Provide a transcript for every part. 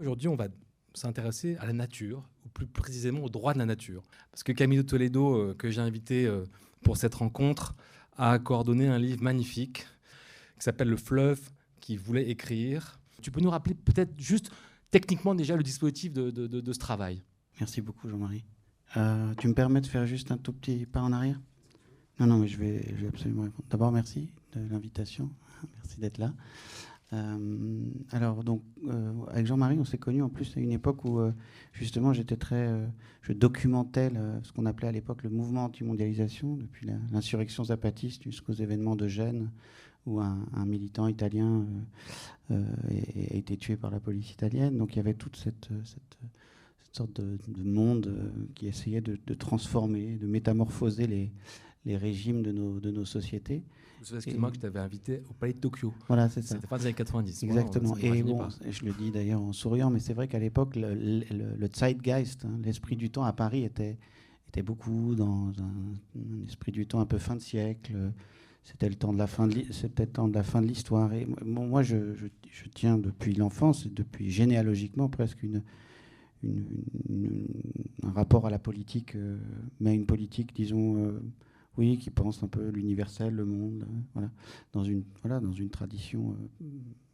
Aujourd'hui, on va s'intéresser à la nature, ou plus précisément au droit de la nature. Parce que Camilo Toledo, euh, que j'ai invité euh, pour cette rencontre, a coordonné un livre magnifique qui s'appelle Le fleuve qui voulait écrire. Tu peux nous rappeler peut-être juste techniquement déjà le dispositif de, ce travail? Merci beaucoup Jean-Marie. Euh, tu me permets de faire juste un tout petit pas en arrière? Non, non, mais je vais absolument répondre. D'abord, merci de l'invitation. Merci d'être là. Euh, alors, donc, euh, avec Jean-Marie, on s'est connus en plus à une époque où, euh, justement, j'étais très. je documentais ce qu'on appelait à l'époque le mouvement anti-mondialisation, depuis l'insurrection zapatiste jusqu'aux événements de Gênes, où un, militant italien a, été tué par la police italienne. Donc, il y avait toute cette, cette, sorte de, monde qui essayait de, transformer, de métamorphoser les, les régimes de nos, de nos sociétés. Excuse-moi que je t'avais invité au Palais de Tokyo. Voilà, c'est ça. C'était pas des années 90. Exactement. et bon, je le dis d'ailleurs en souriant, mais c'est vrai qu'à l'époque, le, le, zeitgeist, hein, l'esprit du temps à Paris était, était beaucoup dans un, esprit du temps un peu fin de siècle. C'était le temps de la fin de, c'était le temps de la fin de l'histoire. Et moi, je, je, tiens depuis l'enfance, depuis généalogiquement presque une, une, un rapport à la politique, euh, mais une politique, disons. Euh, oui, qui pense un peu l'universel, le monde, euh, voilà, dans une, voilà, dans une tradition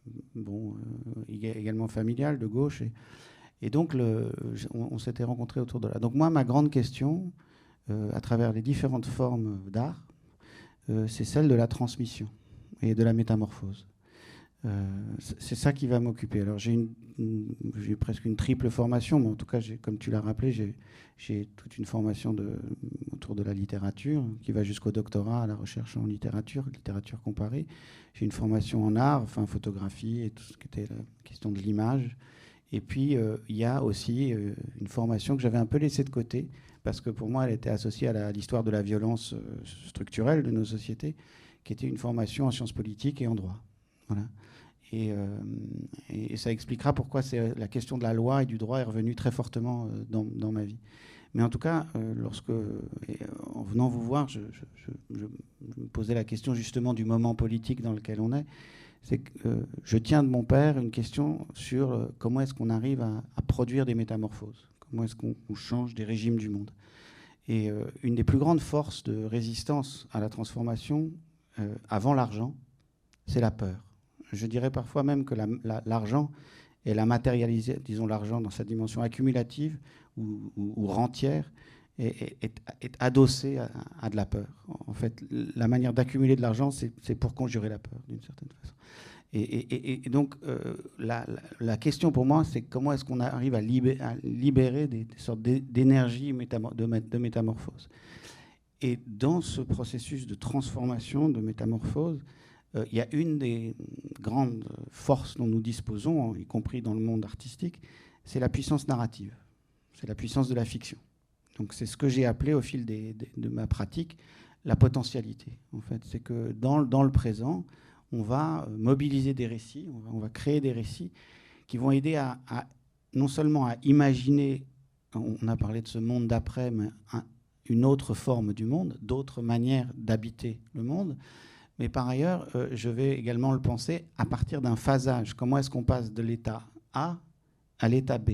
euh, bon, euh, également familiale, de gauche. Et, et donc, on, s'était rencontrés autour de là. Donc, moi, ma grande question, à travers les différentes formes d'art, c'est celle de la transmission et de la métamorphose. C'est ça qui va m'occuper. Alors, j'ai presque une triple formation, mais en tout cas, comme tu l'as rappelé, j'ai toute une formation autour de la littérature qui va jusqu'au doctorat à la recherche en littérature, littérature comparée. J'ai une formation en art, enfin photographie et tout ce qui était la question de l'image. Et puis, euh, il y a aussi euh, une formation que j'avais un peu laissée de côté, parce que pour moi, elle était associée à l'histoire de la violence euh, structurelle de nos sociétés, qui était une formation en sciences politiques et en droit. Voilà. Euh, et, ça expliquera pourquoi la question de la loi et du droit est revenue très fortement euh, dans, ma vie. Mais en tout cas, euh, en venant vous voir, je, me posais la question justement du moment politique dans lequel on est. C'est que je tiens de mon père une question sur comment est-ce qu'on arrive à, produire des métamorphoses, comment est-ce qu'on change des régimes du monde? Et une des plus grandes forces de résistance à la transformation, avant l'argent, c'est la peur. Je dirais parfois même que l'argent et la matérialisation, disons l'argent dans sa dimension accumulative ou, rentière, est, est, adossé à, de la peur. En fait, la manière d'accumuler de l'argent, c'est pour conjurer la peur, d'une certaine façon. Et, donc, euh, la, question pour moi, c'est comment est-ce qu'on arrive à, libérer, des, sortes d'énergie de métamorphose? Et dans ce processus de transformation, de métamorphose, euh, il y a une des grandes forces dont nous disposons, y compris dans le monde artistique, c'est la puissance narrative, c'est la puissance de la fiction. Donc c'est ce que j'ai appelé au fil de ma pratique la potentialité. En fait, c'est que dans, le présent, on va mobiliser des récits, on va, créer des récits qui vont aider à, non seulement à imaginer, on a parlé de ce monde d'après, mais une autre forme du monde, d'autres manières d'habiter le monde, mais par ailleurs, euh, je vais également le penser à partir d'un phasage. Comment est-ce qu'on passe de l'état A à l'état B?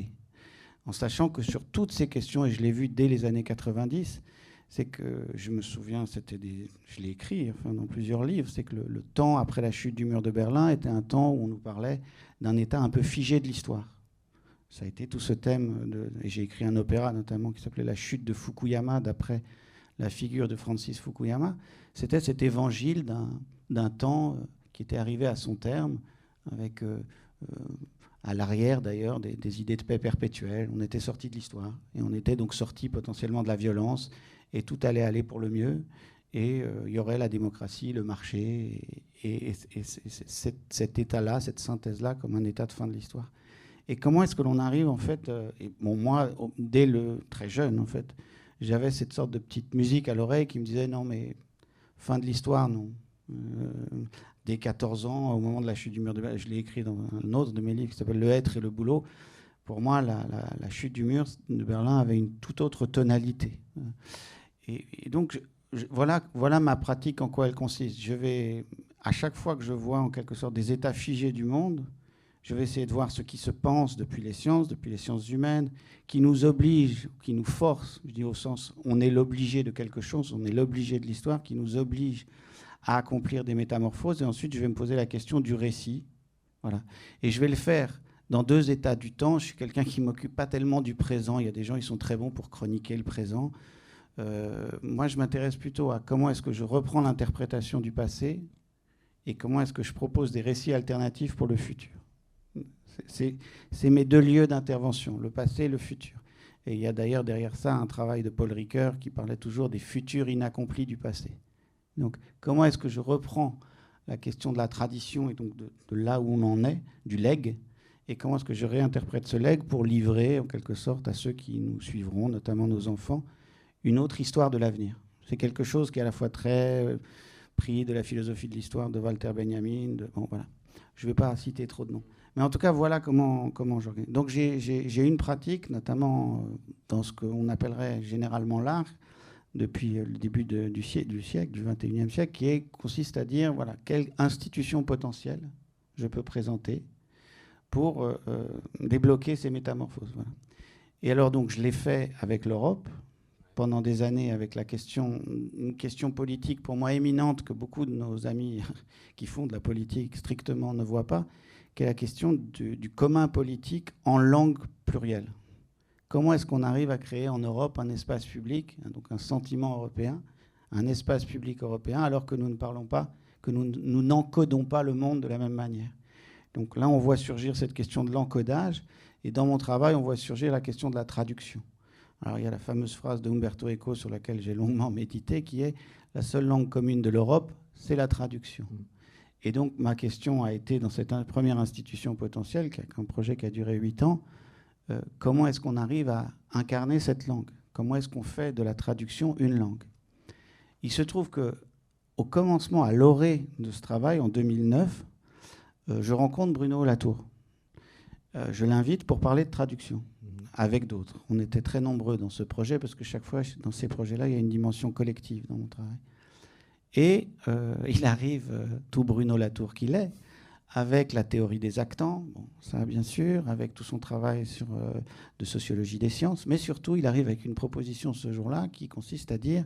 En sachant que sur toutes ces questions, et je l'ai vu dès les années 90, c'est que je me souviens, c'était je l'ai écrit dans plusieurs livres, c'est que le, temps après la chute du mur de Berlin était un temps où on nous parlait d'un état un peu figé de l'histoire. Ça a été tout ce thème, et j'ai écrit un opéra notamment qui s'appelait La chute de Fukuyama, d'après la figure de Francis Fukuyama, c'était cet évangile d'un temps euh, qui était arrivé à son terme, avec euh, euh, à l'arrière d'ailleurs des, idées de paix perpétuelle. On était sorti de l'histoire et on était donc sorti potentiellement de la violence et tout allait aller pour le mieux et il y aurait la démocratie, le marché et, cet, état-là, cette synthèse-là comme un état de fin de l'histoire. Et comment est-ce que l'on arrive en fait, et moi dès le très jeune en fait, j'avais cette sorte de petite musique à l'oreille qui me disait non mais fin de l'histoire, non. Euh, dès 14 ans, au moment de la chute du mur de Berlin, je l'ai écrit dans un autre de mes livres qui s'appelle Le être et le boulot. Pour moi, la, chute du mur de Berlin avait une toute autre tonalité. Et, donc, voilà, voilà ma pratique en quoi elle consiste. Je vais, à chaque fois que je vois en quelque sorte des états figés du monde, Je vais essayer de voir ce qui se pense depuis les sciences, depuis les sciences humaines, qui nous oblige, qui nous force, je dis au sens, on est l'obligé de quelque chose, on est l'obligé de l'histoire, qui nous oblige à accomplir des métamorphoses. Et ensuite, je vais me poser la question du récit. Voilà. Et je vais le faire dans deux états du temps. Je suis quelqu'un qui ne m'occupe pas tellement du présent. Il y a des gens qui sont très bons pour chroniquer le présent. Euh, moi, je m'intéresse plutôt à comment est-ce que je reprends l'interprétation du passé et comment est-ce que je propose des récits alternatifs pour le futur. C'est mes deux lieux d'intervention, le passé et le futur. Et il y a d'ailleurs derrière ça un travail de Paul Ricoeur qui parlait toujours des futurs inaccomplis du passé. Donc comment est-ce que je reprends la question de la tradition et donc de, là où on en est, du leg, et comment est-ce que je réinterprète ce leg pour livrer en quelque sorte à ceux qui nous suivront, notamment nos enfants, une autre histoire de l'avenir? C'est quelque chose qui est à la fois très euh, pris de la philosophie de l'histoire de Walter Benjamin. bon, voilà. Je ne vais pas citer trop de noms. Mais en tout cas, voilà comment, comment j'organise. Donc j'ai une pratique, notamment euh, dans ce qu'on appellerait généralement l'art, depuis le début du, siècle, du siècle, du 21e siècle, qui consiste à dire voilà, quelle institution potentielle je peux présenter pour euh, euh, débloquer ces métamorphoses. Et alors donc je l'ai fait avec l'Europe pendant des années avec la question, une question politique pour moi éminente que beaucoup de nos amis qui font de la politique strictement ne voient pas, qui est la question du, du commun politique en langue plurielle. Comment est-ce qu'on arrive à créer en Europe un espace public, donc un sentiment européen, un espace public européen, alors que nous ne parlons pas, que nous n'encodons pas le monde de la même manière? Donc là, on voit surgir cette question de l'encodage, et dans mon travail, on voit surgir la question de la traduction. Alors il y a la fameuse phrase de Umberto Eco sur laquelle j'ai longuement médité, qui est la seule langue commune de l'Europe, c'est la traduction. Et donc ma question a été dans cette première institution potentielle, qui est un projet qui a duré huit ans, euh, comment est-ce qu'on arrive à incarner cette langue? Comment est-ce qu'on fait de la traduction une langue? Il se trouve que au commencement, à l'orée de ce travail, en 2009, euh, je rencontre Bruno Latour. Euh, je l'invite pour parler de traduction avec d'autres. On était très nombreux dans ce projet parce que chaque fois, dans ces projets-là, il y a une dimension collective dans mon travail. Et il arrive, tout Bruno Latour qu'il est, avec la théorie des actants, bon, ça bien sûr, avec tout son travail sur, euh, de sociologie des sciences, mais surtout il arrive avec une proposition ce jour-là qui consiste à dire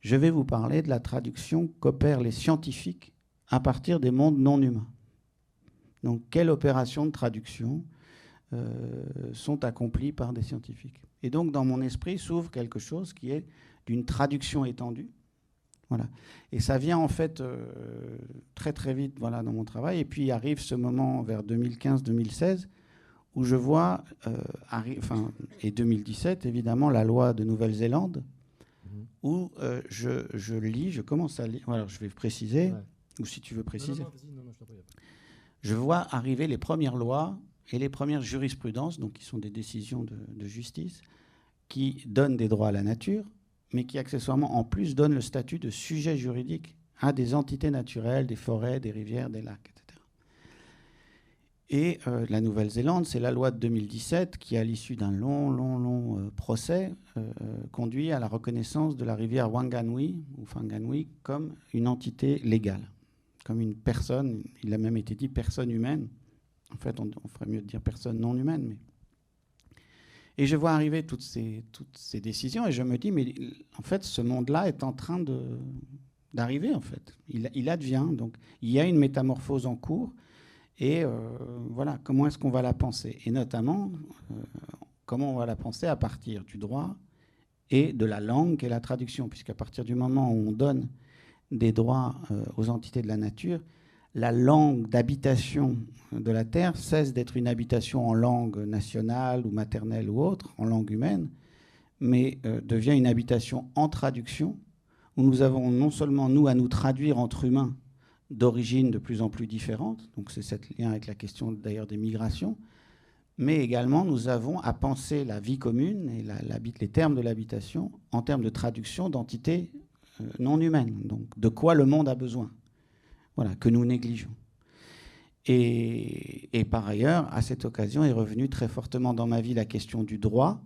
je vais vous parler de la traduction qu'opèrent les scientifiques à partir des mondes non humains. Donc quelles opérations de traduction euh, sont accomplies par des scientifiques? Et donc dans mon esprit s'ouvre quelque chose qui est d'une traduction étendue voilà. Et ça vient en fait euh, très très vite voilà, dans mon travail. Et puis arrive ce moment vers 2015-2016 où je vois, euh, enfin, et 2017 évidemment, la loi de Nouvelle-Zélande, mhm. où euh, je, je, lis, je commence à lire, alors je vais préciser, ou si tu veux préciser, je vois arriver les premières lois et les premières jurisprudences, donc qui sont des décisions de, de justice, qui donnent des droits à la nature, mais qui accessoirement en plus donne le statut de sujet juridique à des entités naturelles, des forêts, des rivières, des lacs, etc. Et euh, la Nouvelle-Zélande, c'est la loi de 2017 qui, à l'issue d'un long, long, long euh, procès, euh, conduit à la reconnaissance de la rivière Wanganui, ou Fanganui, comme une entité légale, comme une personne, il a même été dit personne humaine. En fait, on, on ferait mieux de dire personne non humaine, mais et je vois arriver toutes ces, toutes ces décisions et je me dis, mais en fait, ce monde-là est en train d'arriver, en fait. Il, il, advient. Donc, il y a une métamorphose en cours. Et euh, voilà, comment est-ce qu'on va la penser? Et notamment, euh, comment on va la penser à partir du droit et de la langue et la traduction, puisqu'à partir du moment où on donne des droits euh, aux entités de la nature, la langue d'habitation de la Terre cesse d'être une habitation en langue nationale ou maternelle ou autre, en langue humaine, mais euh, devient une habitation en traduction, où nous avons non seulement nous à nous traduire entre humains d'origines de plus en plus différentes, donc c'est ce lien avec la question d'ailleurs des migrations, mais également nous avons à penser la vie commune et les termes de l'habitation en termes de traduction d'entités euh, non humaines, donc de quoi le monde a besoin voilà, que nous négligeons. Et, par ailleurs, à cette occasion, est revenue très fortement dans ma vie la question du droit.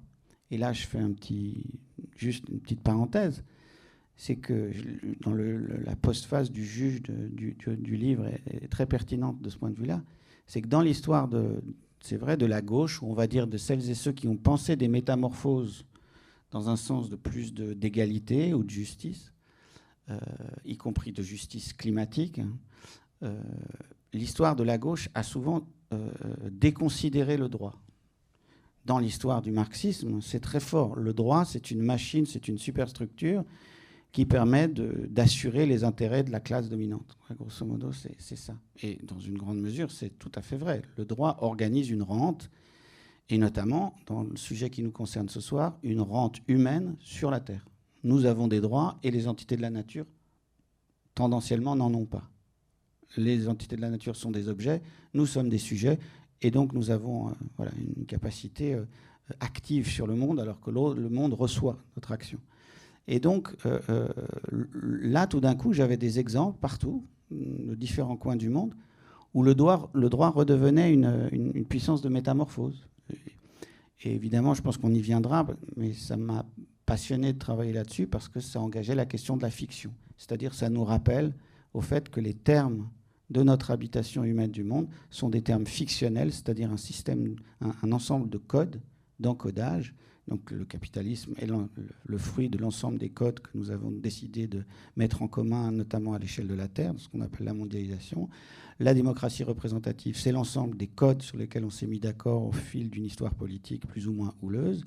Et là, je fais un petit, juste une petite parenthèse. C'est que dans la postface du juge du, livre est, très pertinente de ce point de vue-là. c'est que dans l'histoire de, c'est vrai, de la gauche, ou on va dire de celles et ceux qui ont pensé des métamorphoses dans un sens de plus d'égalité ou de justice, y compris de justice climatique, hein, euh, l'histoire de la gauche a souvent euh, déconsidéré le droit. Dans l'histoire du marxisme, c'est très fort. Le droit, c'est une machine, c'est une superstructure qui permet d'assurer les intérêts de la classe dominante. grosso modo, c'est ça. Et dans une grande mesure, c'est tout à fait vrai. Le droit organise une rente, et notamment, dans le sujet qui nous concerne ce soir, une rente humaine sur la Terre. Nous avons des droits et les entités de la nature, tendanciellement, n'en ont pas. Les entités de la nature sont des objets, nous sommes des sujets, et donc nous avons euh, une capacité euh, active sur le monde, alors que le monde reçoit notre action. Et donc, euh, là, tout d'un coup, j'avais des exemples partout, de différents coins du monde, où le droit, le droit redevenait une, une puissance de métamorphose. Et évidemment, je pense qu'on y viendra, mais ça m'a passionné de travailler là-dessus parce que ça engageait la question de la fiction. C'est-à-dire, ça nous rappelle au fait que les termes de notre habitation humaine du monde sont des termes fictionnels, c'est-à-dire un système, un, ensemble de codes, d'encodage. Donc le capitalisme est le, fruit de l'ensemble des codes que nous avons décidé de mettre en commun, notamment à l'échelle de la Terre, ce qu'on appelle la mondialisation. La démocratie représentative, c'est l'ensemble des codes sur lesquels on s'est mis d'accord au fil d'une histoire politique plus ou moins houleuse.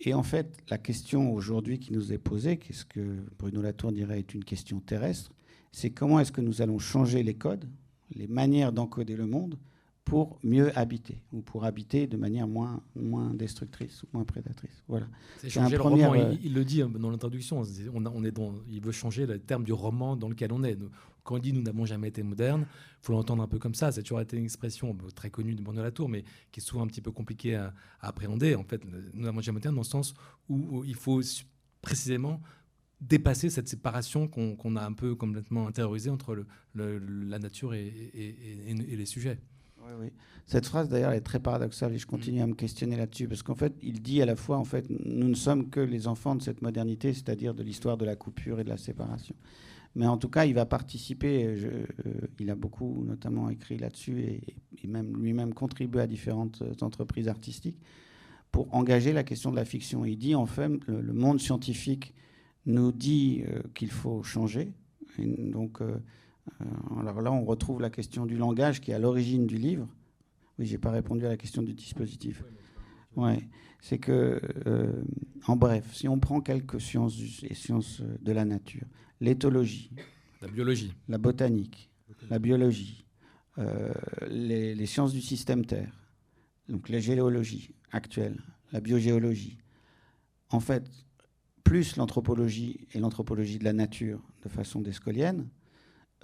Et en fait, la question aujourd'hui qui nous est posée, qu'est-ce que Bruno Latour dirait est une question terrestre, c'est comment est-ce que nous allons changer les codes, les manières d'encoder le monde pour mieux habiter, ou pour habiter de manière moins, moins destructrice ou moins prédatrice. Voilà. C'est changer le roman, euh, il, le dit hein, dans l'introduction, on, on, est dans, il veut changer le terme du roman dans lequel on est. Quand on dit nous n'avons jamais été modernes, il faut l'entendre un peu comme ça. C'est toujours été une expression très connue de Bruno Latour, mais qui est souvent un petit peu compliquée à, appréhender. En fait, nous n'avons jamais été modernes dans le sens où, il faut précisément dépasser cette séparation qu'on a un peu complètement intériorisée entre le, la nature et, et les sujets. Oui, Cette phrase d'ailleurs est très paradoxale et je continue à me questionner là-dessus parce qu'en fait, il dit à la fois en fait, nous ne sommes que les enfants de cette modernité, c'est-à-dire de l'histoire de la coupure et de la séparation. Mais en tout cas, il va participer. Je, euh, il a beaucoup, notamment, écrit là-dessus et, même lui-même contribué à différentes entreprises artistiques pour engager la question de la fiction. Il dit en fait, le, monde scientifique nous dit euh, qu'il faut changer. donc euh, euh, alors là, on retrouve la question du langage qui est à l'origine du livre. Oui, j'ai pas répondu à la question du dispositif. Ouais, c'est que, euh, en bref, si on prend quelques sciences et sciences de la nature, l'éthologie, la biologie, la botanique, la biologie, euh, les, les, sciences du système Terre, donc la géologie actuelle, la biogéologie, en fait, plus l'anthropologie et l'anthropologie de la nature de façon descolienne,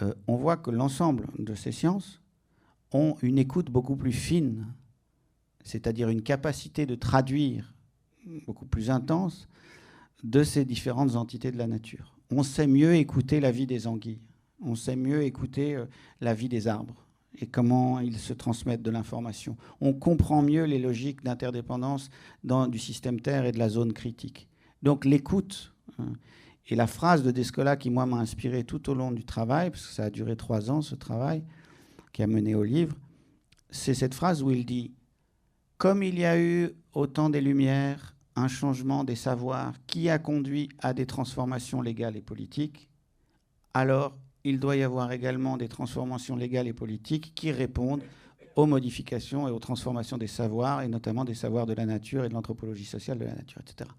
euh, on voit que l'ensemble de ces sciences ont une écoute beaucoup plus fine, c'est-à-dire une capacité de traduire beaucoup plus intense de ces différentes entités de la nature. On sait mieux écouter la vie des anguilles, on sait mieux écouter euh, la vie des arbres et comment ils se transmettent de l'information. On comprend mieux les logiques d'interdépendance du système Terre et de la zone critique. Donc l'écoute, hein, et la phrase de Descola qui, moi, m'a inspiré tout au long du travail, parce que ça a duré trois ans, ce travail, qui a mené au livre, c'est cette phrase où il dit Comme il y a eu au temps des Lumières un changement des savoirs qui a conduit à des transformations légales et politiques, alors il doit y avoir également des transformations légales et politiques qui répondent aux modifications et aux transformations des savoirs, et notamment des savoirs de la nature et de l'anthropologie sociale de la nature, etc.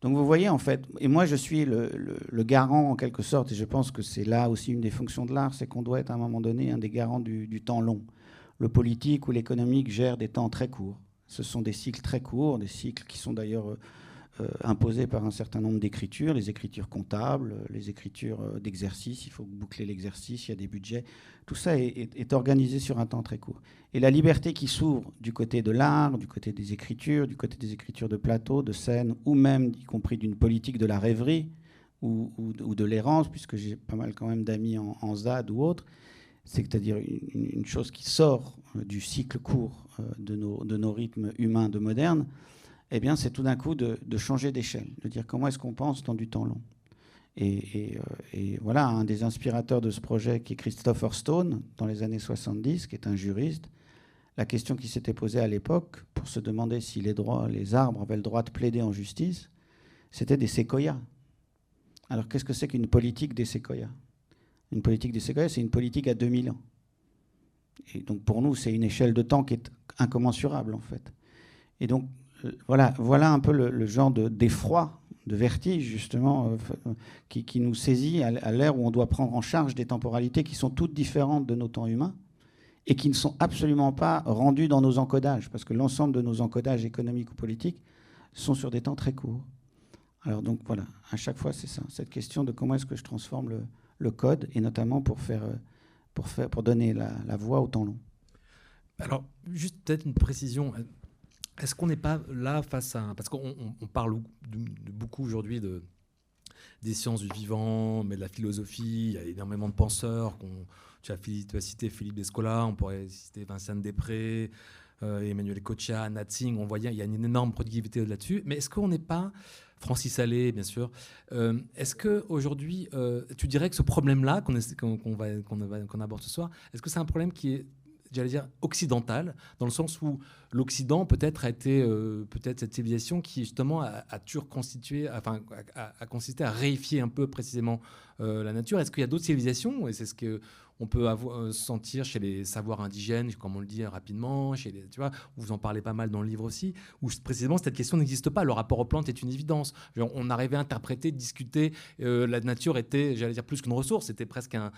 Donc vous voyez, en fait, et moi je suis le, garant en quelque sorte, et je pense que c'est là aussi une des fonctions de l'art, c'est qu'on doit être à un moment donné un des garants du, temps long. Le politique ou l'économique gère des temps très courts. Ce sont des cycles très courts, des cycles qui sont d'ailleurs euh, imposés par un certain nombre d'écritures, les écritures comptables, les écritures euh, d'exercice, il faut boucler l'exercice, il y a des budgets. Tout ça est, organisé sur un temps très court. Et la liberté qui s'ouvre du côté de l'art, du côté des écritures, du côté des écritures de plateau, de scène, ou même, y compris d'une politique de la rêverie ou, de l'errance, puisque j'ai pas mal quand même d'amis en, ZAD ou autre, c'est-à-dire une, chose qui sort euh, du cycle court de nos, de nos rythmes humains de moderne, eh bien, c'est tout d'un coup de, changer d'échelle, de dire comment est-ce qu'on pense dans du temps long. Et, euh, voilà, un des inspirateurs de ce projet qui est Christopher Stone, dans les années 70, qui est un juriste, la question qui s'était posée à l'époque, pour se demander si les, les arbres avaient le droit de plaider en justice, c'était des séquoias. Alors qu'est-ce que c'est qu'une politique des séquoias? Une politique des séquoias, c'est une politique à 2000 ans. Et donc pour nous, c'est une échelle de temps qui est incommensurable en fait. Et donc voilà, voilà un peu le, genre d'effroi, de, vertige justement, euh, qui, nous saisit à, l'ère où on doit prendre en charge des temporalités qui sont toutes différentes de nos temps humains et qui ne sont absolument pas rendues dans nos encodages, parce que l'ensemble de nos encodages économiques ou politiques sont sur des temps très courts. Alors donc voilà, à chaque fois c'est ça, cette question de comment est-ce que je transforme le, code, et notamment pour, faire, euh, pour, faire, pour donner la, la voix au temps long. Alors, juste peut-être une précision. Est-ce qu'on n'est pas là face à... Parce qu'on parle beaucoup aujourd'hui de, des sciences du vivant, mais de la philosophie. Il y a énormément de penseurs. Tu as, cité Philippe Descola, on pourrait citer Vincent Després, euh, Emmanuel Kocha, Natsing. On voit qu'il y a une énorme productivité là-dessus. Mais est-ce qu'on n'est pas... Francis Allais, bien sûr. Euh, est-ce que aujourd'hui, euh, tu dirais que ce problème-là qu'on va qu'on aborde ce soir, est-ce que c'est un problème qui est j'allais dire, occidentale, dans le sens où l'Occident peut-être a été euh, peut-être cette civilisation qui justement a, a constitué, enfin, a, consisté à réifier un peu précisément euh, la nature. Est-ce qu'il y a d'autres civilisations, et c'est ce que on peut avoir, euh, sentir chez les savoirs indigènes, comme on le dit rapidement, chez les, tu vois, vous en parlez pas mal dans le livre aussi, où précisément cette question n'existe pas. Le rapport aux plantes est une évidence. On arrivait à interpréter, discuter. la nature était, j'allais dire, plus qu'une ressource, c'était presque un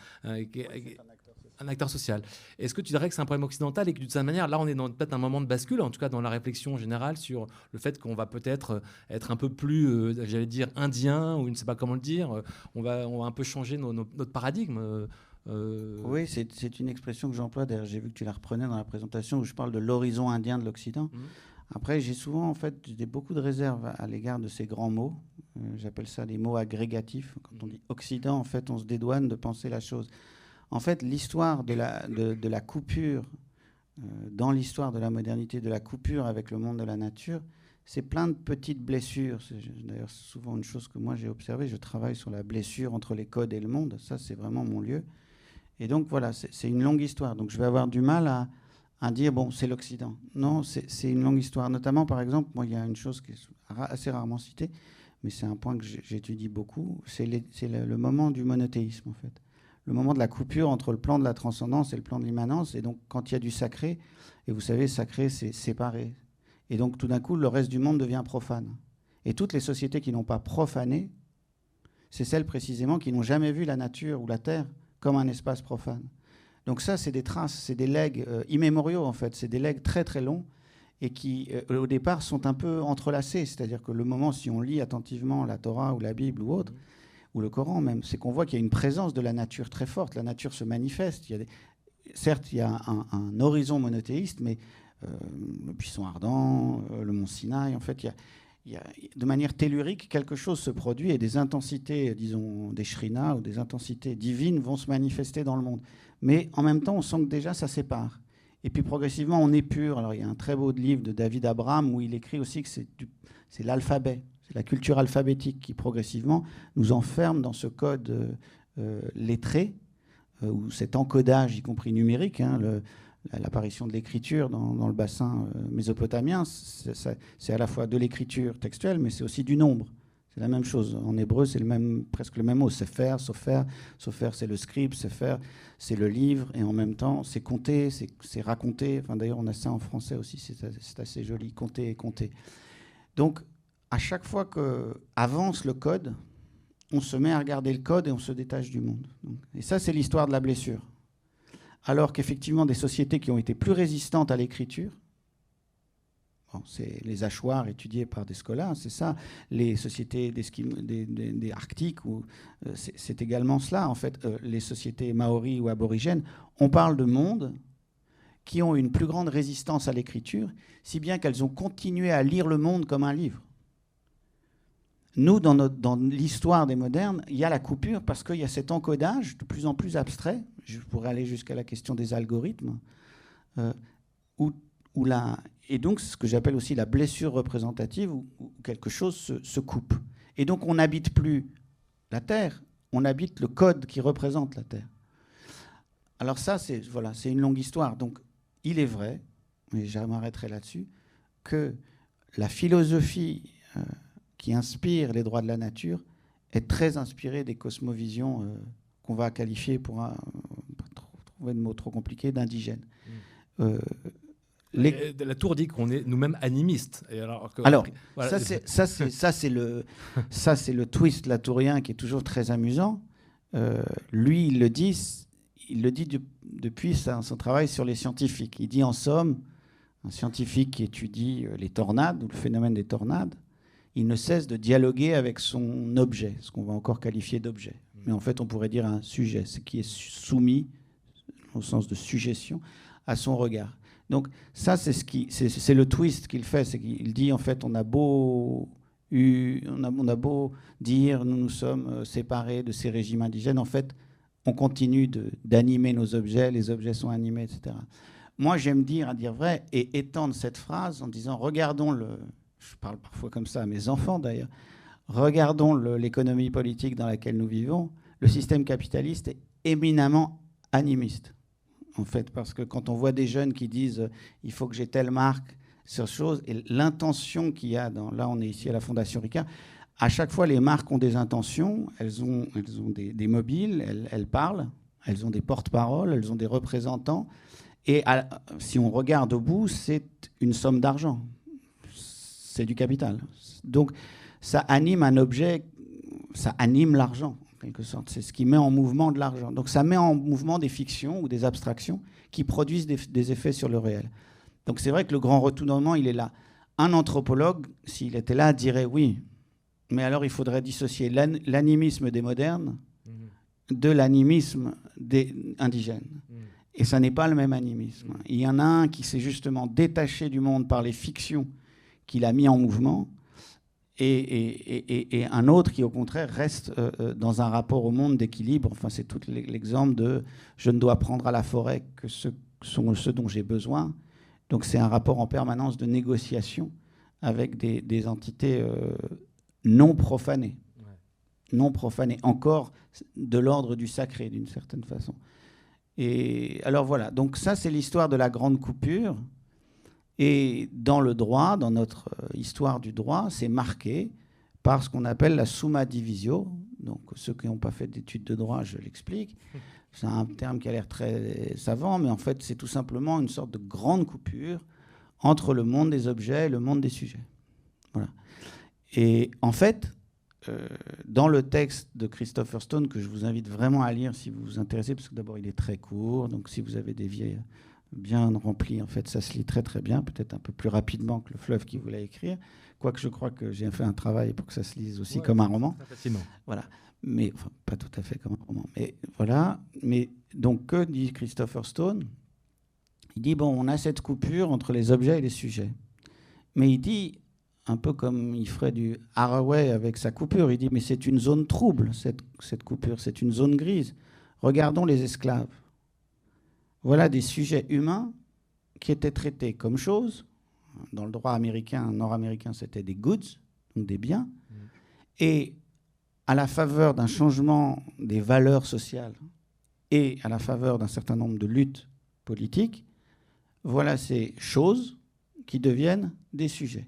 acteur social. Est-ce que tu dirais que c'est un problème occidental et que d'une certaine manière, là, on est dans peut-être un moment de bascule, en tout cas dans la réflexion générale sur le fait qu'on va peut-être euh, être un peu plus, euh, j'allais dire, indien, ou je ne sais pas comment le dire, euh, on va, on va un peu changer notre paradigme Oui, c'est une expression que j'emploie, d'ailleurs j'ai vu que tu la reprenais dans la présentation, où je parle de l'horizon indien de l'Occident. Mmh. Après, j'ai souvent, en fait, j'ai beaucoup de réserves à, l'égard de ces grands mots. J'appelle ça les mots agrégatifs. Quand on dit Occident, en fait, on se dédouane de penser la chose. En fait, l'histoire de la, de, la coupure, euh, dans l'histoire de la modernité, de la coupure avec le monde de la nature, c'est plein de petites blessures. C'est d'ailleurs souvent une chose que moi j'ai observée. Je travaille sur la blessure entre les codes et le monde. Ça, c'est vraiment mon lieu. Et donc voilà, c'est une longue histoire. Donc je vais avoir du mal à, dire, bon, c'est l'Occident. Non, c'est une longue histoire. Notamment, par exemple, moi, il y a une chose qui est assez rarement citée, mais c'est un point que j'étudie beaucoup, c'est le moment du monothéisme, en fait le moment de la coupure entre le plan de la transcendance et le plan de l'immanence. Et donc, quand il y a du sacré, et vous savez, sacré, c'est séparé. Et donc, tout d'un coup, le reste du monde devient profane. Et toutes les sociétés qui n'ont pas profané, c'est celles précisément qui n'ont jamais vu la nature ou la terre comme un espace profane. Donc ça, c'est des traces, c'est des legs euh, immémoriaux en fait, c'est des legs très très longs et qui euh, au départ sont un peu entrelacés. C'est-à-dire que le moment, si on lit attentivement la Torah ou la Bible ou autre, ou le Coran même, c'est qu'on voit qu'il y a une présence de la nature très forte. La nature se manifeste. Il y a Certes, il y a un, horizon monothéiste, mais euh, le buisson ardent, euh, le mont Sinaï, en fait, il y, a, de manière tellurique, quelque chose se produit et des intensités, disons, des shrinas ou des intensités divines vont se manifester dans le monde. Mais en même temps, on sent que déjà ça sépare. Et puis progressivement, on est pur. Alors il y a un très beau livre de David Abraham où il écrit aussi que c'est l'alphabet. La culture alphabétique qui progressivement nous enferme dans ce code euh, euh, lettré, euh, ou cet encodage, y compris numérique, hein, l'apparition de l'écriture dans, le bassin mésopotamien, c'est à la fois de l'écriture textuelle, mais c'est aussi du nombre. C'est la même chose. En hébreu, c'est presque le même mot. C'est faire, sauf faire. c'est le scribe, c'est faire, c'est le livre. Et en même temps, c'est compter, c'est raconter. Enfin, D'ailleurs, on a ça en français aussi. C'est assez joli. Compter et compter. Donc, à chaque fois que avance le code, on se met à regarder le code et on se détache du monde. Et ça, c'est l'histoire de la blessure. Alors qu'effectivement, des sociétés qui ont été plus résistantes à l'écriture, c'est les hachoirs étudiés par des scolaires, c'est ça. Les sociétés des, arctiques, euh, c'est également cela. En fait, euh, les sociétés maoris ou aborigènes, on parle de mondes qui ont une plus grande résistance à l'écriture, si bien qu'elles ont continué à lire le monde comme un livre. Nous, dans, l'histoire des modernes, il y a la coupure parce qu'il y a cet encodage de plus en plus abstrait, je pourrais aller jusqu'à la question des algorithmes, euh, où, et donc ce que j'appelle aussi la blessure représentative, où, quelque chose se, coupe. Et donc on n'habite plus la Terre, on habite le code qui représente la Terre. Alors ça, c'est voilà, c'est une longue histoire. Donc il est vrai mais j'arrêterai là-dessus, que la philosophie euh, qui inspire les droits de la nature est très inspirée des cosmovisions euh, qu'on va qualifier, pour un, trouver de mots trop compliqué, d'indigènes. Mm. Euh, la Tour dit qu'on est nous-mêmes animistes. Et alors, alors ça c'est le ça c'est le twist latourien qui est toujours très amusant. lui, il le dit, il le dit depuis son travail sur les scientifiques. Il dit en somme, un scientifique qui étudie euh, les tornades ou le phénomène des tornades, il ne cesse de dialoguer avec son objet, ce qu'on va encore qualifier d'objet. Mm. Mais en fait, on pourrait dire un sujet, ce qui est soumis, au sens de suggestion, à son regard. Donc ça, c'est ce qui, c'est le twist qu'il fait, c'est qu'il dit en fait, on a beau on, a, on a beau dire nous nous sommes euh, séparés de ces régimes indigènes, en fait, on continue d'animer nos objets, les objets sont animés, etc. Moi, j'aime dire, à dire vrai, et étendre cette phrase en disant, regardons le, je parle parfois comme ça à mes enfants d'ailleurs, regardons l'économie politique dans laquelle nous vivons, le système capitaliste est éminemment animiste. En fait, parce que quand on voit des jeunes qui disent il faut que j'ai telle marque, sur chose, et l'intention qu'il y a dans. Là, on est ici à la Fondation Ricard. À chaque fois, les marques ont des intentions, elles ont, elles ont des, mobiles, elles, elles, parlent, elles ont des porte-paroles, elles ont des représentants. Et si on regarde au bout, c'est une somme d'argent. C'est du capital. Donc, ça anime un objet, ça anime l'argent, en quelque sorte. C'est ce qui met en mouvement de l'argent. Donc, ça met en mouvement des fictions ou des abstractions qui produisent des, effets sur le réel. Donc, c'est vrai que le grand retournement, il est là. Un anthropologue, s'il était là, dirait oui, mais alors il faudrait dissocier l'animisme des modernes mmh. de l'animisme des indigènes. Mmh. Et ça n'est pas le même animisme. Il y en a un qui s'est justement détaché du monde par les fictions qu'il a mis en mouvement, et, un autre qui, au contraire, reste euh, euh, dans un rapport au monde d'équilibre. Enfin, c'est tout l'exemple de je ne dois prendre à la forêt que ce sont ceux dont j'ai besoin. Donc, c'est un rapport en permanence de négociation avec des, entités euh, non profanées. Non profanées, encore de l'ordre du sacré, d'une certaine façon. Et alors voilà, donc ça c'est l'histoire de la grande coupure. Et dans le droit, dans notre euh, histoire du droit, c'est marqué par ce qu'on appelle la summa divisio. Donc ceux qui n'ont pas fait d'études de droit, je l'explique. C'est un terme qui a l'air très savant, mais en fait c'est tout simplement une sorte de grande coupure entre le monde des objets et le monde des sujets. Voilà. Et en fait, euh, dans le texte de Christopher Stone, que je vous invite vraiment à lire si vous vous intéressez, parce que d'abord il est très court, donc si vous avez des vieilles bien remplis, en fait ça se lit très très bien, peut-être un peu plus rapidement que le fleuve qui voulait écrire, quoique je crois que j'ai fait un travail pour que ça se lise aussi comme un roman. Voilà, mais enfin, pas tout à fait comme un roman, mais voilà. Mais donc que dit Christopher Stone? Il dit bon, on a cette coupure entre les objets et les sujets, mais il dit un peu comme il ferait du Haraway avec sa coupure. Il dit, mais c'est une zone trouble, cette, cette coupure, c'est une zone grise. Regardons les esclaves. Voilà des sujets humains qui étaient traités comme choses. Dans le droit américain, nord-américain, c'était des goods, donc des biens. Mm. Et à la faveur d'un changement des valeurs sociales et à la faveur d'un certain nombre de luttes politiques, voilà ces choses qui deviennent des sujets.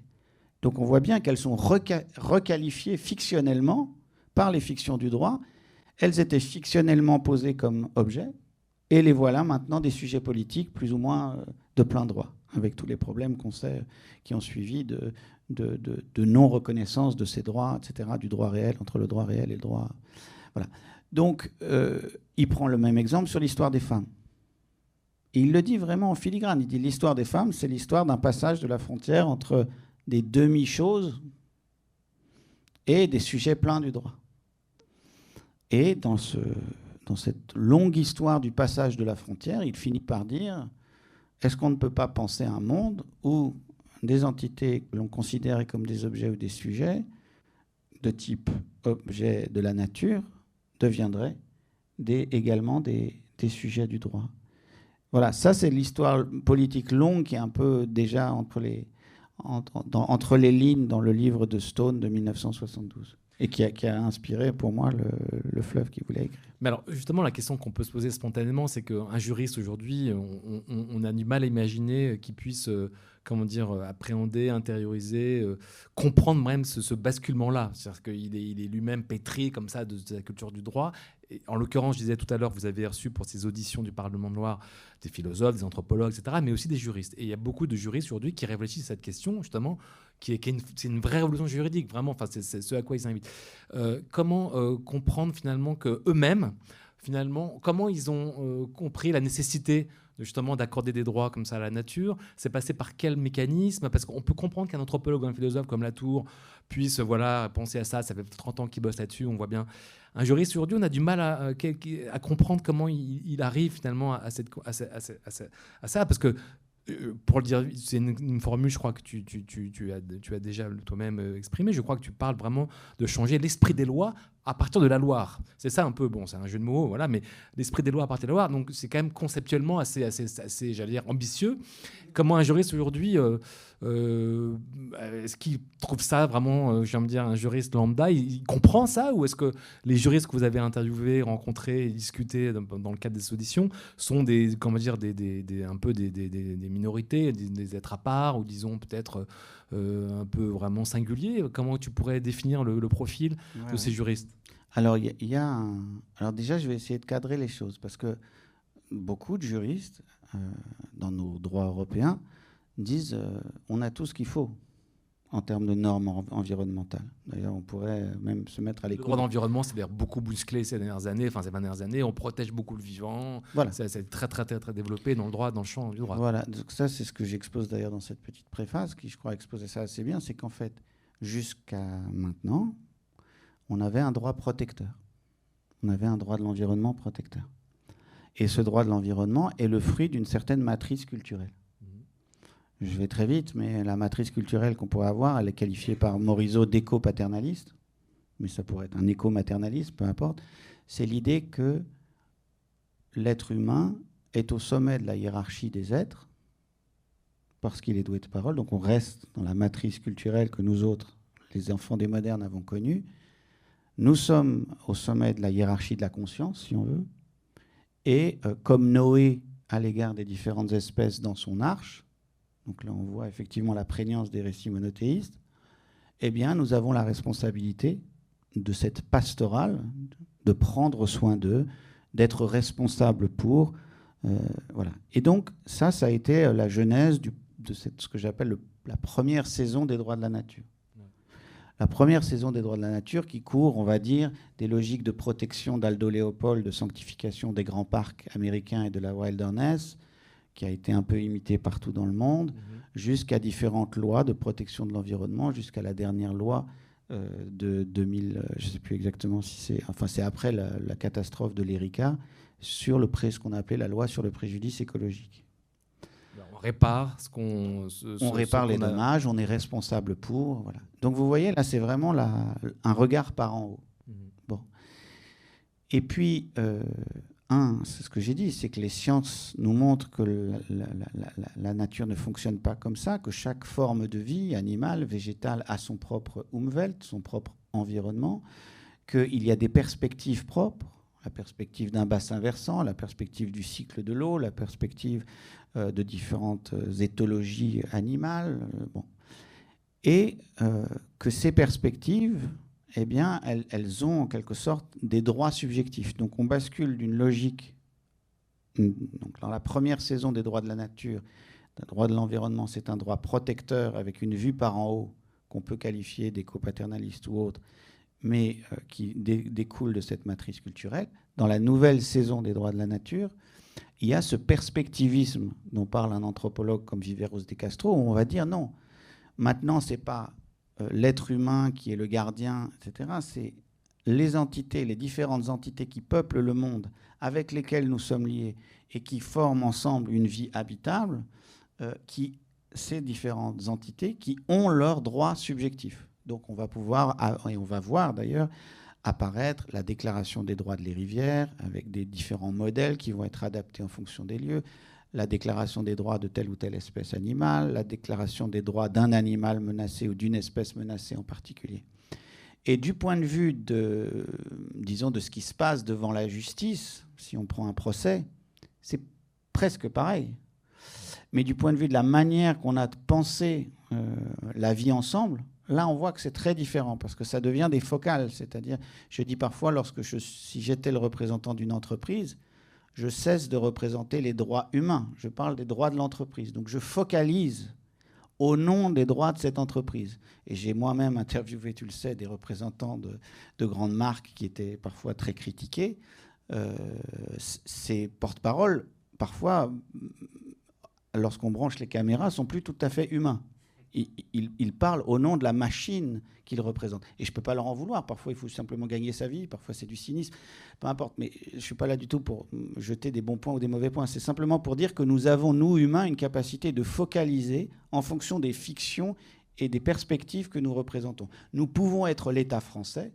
Donc on voit bien qu'elles sont requalifiées fictionnellement par les fictions du droit. Elles étaient fictionnellement posées comme objets, et les voilà maintenant des sujets politiques plus ou moins euh, de plein droit, avec tous les problèmes qu'on sait qui ont suivi de, non-reconnaissance de ces droits, etc., du droit réel, entre le droit réel et le droit. Voilà. Donc, euh, il prend le même exemple sur l'histoire des femmes. Il le dit vraiment en filigrane. Il dit l'histoire des femmes, c'est l'histoire d'un passage de la frontière entre des demi-choses et des sujets pleins du droit. Et dans, ce, dans cette longue histoire du passage de la frontière, il finit par dire, est-ce qu'on ne peut pas penser à un monde où des entités que l'on considérait comme des objets ou des sujets de type objet de la nature deviendraient également des, sujets du droit? Voilà, ça c'est l'histoire politique longue qui est un peu déjà entre les, entre les lignes dans le livre de Stone de 1972 et qui a, inspiré pour moi le, fleuve qu'il voulait écrire. Mais alors justement, la question qu'on peut se poser spontanément, c'est qu'un juriste aujourd'hui, on, a du mal à imaginer qu'il puisse, euh, comment dire, euh, appréhender, intérioriser, euh, comprendre même ce, basculement-là. C'est-à-dire qu'il est, lui-même pétri comme ça de, de, la culture du droit en l'occurrence, je disais tout à l'heure, vous avez reçu pour ces auditions du Parlement de Loire des philosophes, des anthropologues, etc., mais aussi des juristes. Et il y a beaucoup de juristes aujourd'hui qui réfléchissent à cette question, justement, qui une, vraie révolution juridique, vraiment. Enfin, c'est, ce à quoi ils s'invitent. Euh, comment euh, comprendre finalement que eux-mêmes, finalement, comment ils ont euh, compris la nécessité justement d'accorder des droits comme ça à la nature? C'est passé par quel mécanisme? Parce qu'on peut comprendre qu'un anthropologue ou un philosophe comme Latour puisse voilà, penser à ça. Ça fait 30 ans qu'il bosse là-dessus, on voit bien. Un juriste aujourd'hui, on a du mal à, à, comprendre comment il, arrive finalement à, à, ça. Parce que euh, pour le dire, c'est une, formule, je crois que tu, tu, tu, tu as, tu as déjà toi-même euh, exprimé. Je crois que tu parles vraiment de changer l'esprit des lois à partir de la Loire. C'est ça un peu, bon, c'est un jeu de mots, voilà, mais l'esprit des lois à partir de la Loire. Donc c'est quand même conceptuellement assez, assez, assez j'allais dire, ambitieux. Comment un juriste aujourd'hui, euh, euh, est-ce qu'il trouve ça vraiment, euh, je me dire, un juriste lambda, il, comprend ça Ou est-ce que les juristes que vous avez interviewés, rencontrés, discutés dans, le cadre des auditions sont des, comment dire, des, des, un peu des, des minorités, des, êtres à part, ou disons peut-être un peu vraiment singuliers? Comment tu pourrais définir le, profil de ces juristes? Alors, il y, a Alors déjà, je vais essayer de cadrer les choses parce que beaucoup de juristes euh, dans nos droits européens disent euh, on a tout ce qu'il faut en termes de normes environnementales. D'ailleurs, on pourrait même se mettre à l'écoute. Le droit d'environnement, c'est beaucoup bousculé ces dernières années, enfin ces dernières années. On protège beaucoup le vivant. Voilà. C'est très, très, très, très développé dans le droit, dans le champ du droit. Voilà. Donc ça, c'est ce que j'expose d'ailleurs dans cette petite préface, qui je crois exposer ça assez bien, c'est qu'en fait, jusqu'à maintenant, on avait un droit protecteur. On avait un droit de l'environnement protecteur. Et ce droit de l'environnement est le fruit d'une certaine matrice culturelle. Je vais très vite, mais la matrice culturelle qu'on pourrait avoir, elle est qualifiée par Morisot d'éco-paternaliste, mais ça pourrait être un éco-maternaliste, peu importe. C'est l'idée que l'être humain est au sommet de la hiérarchie des êtres, parce qu'il est doué de parole. Donc on reste dans la matrice culturelle que nous autres, les enfants des modernes, avons connue. Nous sommes au sommet de la hiérarchie de la conscience, si on veut, et euh, comme Noé à l'égard des différentes espèces dans son arche, donc là on voit effectivement la prégnance des récits monothéistes, eh bien nous avons la responsabilité de cette pastorale, de prendre soin d'eux, d'être responsable pour. Euh, voilà. Et donc ça, ça a été euh, la genèse de cette, ce que j'appelle la première saison des droits de la nature la première saison des droits de la nature qui court, on va dire, des logiques de protection d'Aldo Léopold, de sanctification des grands parcs américains et de la wilderness, qui a été un peu imité partout dans le monde, mhm. jusqu'à différentes lois de protection de l'environnement, jusqu'à la dernière loi euh, de 2000, euh, je ne sais plus exactement si c'est, enfin c'est après la, catastrophe de l'Erika, sur le ce qu'on a appelé la loi sur le préjudice écologique répare ce qu'on. on répare les dommages, on est responsable pour. Voilà. Donc vous voyez, là, c'est vraiment la, un regard par en haut. Mhm. Bon. Et puis, euh, c'est ce que j'ai dit, c'est que les sciences nous montrent que la, la, nature ne fonctionne pas comme ça, que chaque forme de vie, animale, végétale, a son propre Umwelt, son propre environnement, qu'il y a des perspectives propres la perspective d'un bassin versant, la perspective du cycle de l'eau, la perspective euh, de différentes euh, éthologies animales. Euh, bon. Et que ces perspectives, eh bien, elles, ont en quelque sorte des droits subjectifs. Donc on bascule d'une logique, dans la première saison des droits de la nature, le droit de l'environnement, c'est un droit protecteur avec une vue par en haut qu'on peut qualifier d'éco-paternaliste ou autre, mais qui découle de cette matrice culturelle. Dans la nouvelle saison des droits de la nature, il y a ce perspectivisme dont parle un anthropologue comme Viveros de Castro, où on va dire non, maintenant, ce n'est pas euh, l'être humain qui est le gardien, etc., c'est les entités, les différentes entités qui peuplent le monde, avec lesquelles nous sommes liés et qui forment ensemble une vie habitable, euh, qui, ces différentes entités qui ont leurs droits subjectifs. Donc on va pouvoir, et on va voir d'ailleurs, apparaître la déclaration des droits de les rivières, avec des différents modèles qui vont être adaptés en fonction des lieux, la déclaration des droits de telle ou telle espèce animale, la déclaration des droits d'un animal menacé ou d'une espèce menacée en particulier. Et du point de vue de, disons, de ce qui se passe devant la justice, si on prend un procès, c'est presque pareil. Mais du point de vue de la manière qu'on a de penser euh, la vie ensemble, là, on voit que c'est très différent parce que ça devient des focales. C'est-à-dire, je dis parfois, lorsque si j'étais le représentant d'une entreprise, je cesse de représenter les droits humains. Je parle des droits de l'entreprise. Donc, je focalise au nom des droits de cette entreprise. Et j'ai moi-même interviewé, tu le sais, des représentants de, grandes marques qui étaient parfois très critiqués. Euh, ces porte-paroles, parfois, lorsqu'on branche les caméras, sont plus tout à fait humains il, parle au nom de la machine qu'il représente. Et je ne peux pas leur en vouloir. Parfois, il faut simplement gagner sa vie. Parfois, c'est du cynisme. Peu importe. Mais je ne suis pas là du tout pour jeter des bons points ou des mauvais points. C'est simplement pour dire que nous avons, nous, humains, une capacité de focaliser en fonction des fictions et des perspectives que nous représentons. Nous pouvons être l'État français.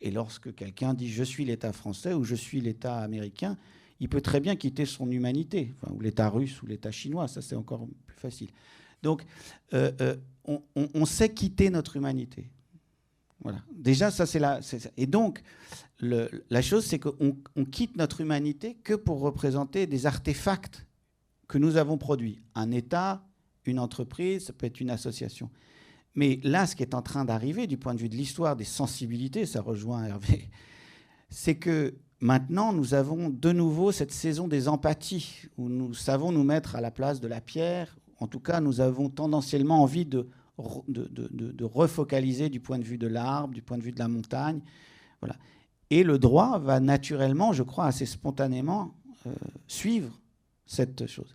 Et lorsque quelqu'un dit je suis l'État français ou je suis l'État américain, il peut très bien quitter son humanité, ou l'État russe ou l'État chinois, ça c'est encore plus facile. Donc, euh, euh, on, sait quitter notre humanité. Voilà. Déjà, ça, c'est la. Et donc, la chose, c'est qu'on on quitte notre humanité que pour représenter des artefacts que nous avons produits. Un État, une entreprise, ça peut être une association. Mais là, ce qui est en train d'arriver du point de vue de l'histoire, des sensibilités, ça rejoint Hervé, c'est que maintenant, nous avons de nouveau cette saison des empathies, où nous savons nous mettre à la place de la pierre, en tout cas, nous avons tendanciellement envie de, de, refocaliser du point de vue de l'arbre, du point de vue de la montagne. Voilà. Et le droit va naturellement, je crois, assez spontanément euh, suivre cette chose.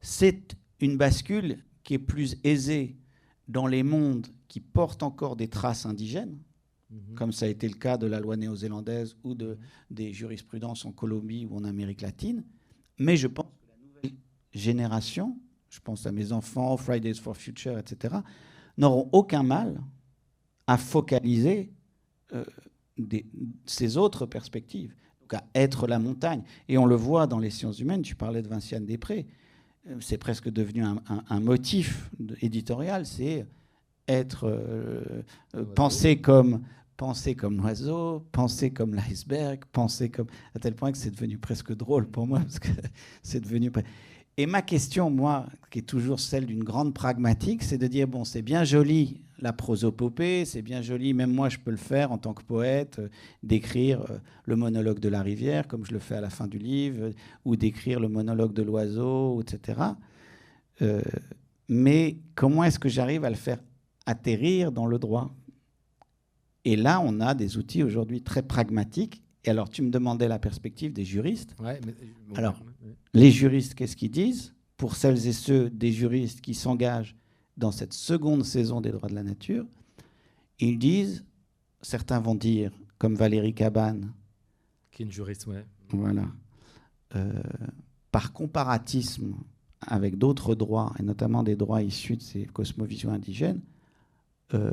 C'est une bascule qui est plus aisée dans les mondes qui portent encore des traces indigènes, mhm. comme ça a été le cas de la loi néo-zélandaise ou de, des jurisprudences en Colombie ou en Amérique latine. Mais je pense que la nouvelle génération je pense à mes enfants, Fridays for Future, etc., n'auront aucun mal à focaliser euh, ces autres perspectives, donc à être la montagne. Et on le voit dans les sciences humaines, tu parlais de Vinciane Després, euh, c'est presque devenu un, motif éditorial, c'est être euh, penser comme penser comme l'oiseau, penser comme l'iceberg, penser comme à tel point que c'est devenu presque drôle pour moi parce que c'est devenu et ma question, moi, qui est toujours celle d'une grande pragmatique, c'est de dire, bon, c'est bien joli la prosopopée, c'est bien joli, même moi je peux le faire en tant que poète, euh, d'écrire euh, le monologue de la rivière, comme je le fais à la fin du livre, ou d'écrire le monologue de l'oiseau, etc. Euh, mais comment est-ce que j'arrive à le faire atterrir dans le droit? Et là, on a des outils aujourd'hui très pragmatiques et alors, tu me demandais la perspective des juristes. alors, les juristes, qu'est-ce qu'ils disent? Pour celles et ceux des juristes qui s'engagent dans cette seconde saison des droits de la nature, ils disent, certains vont dire, comme Valérie Cabane, qui est une juriste, ouais. Voilà. Euh, par comparatisme avec d'autres droits, et notamment des droits issus de ces cosmovisions indigènes, euh,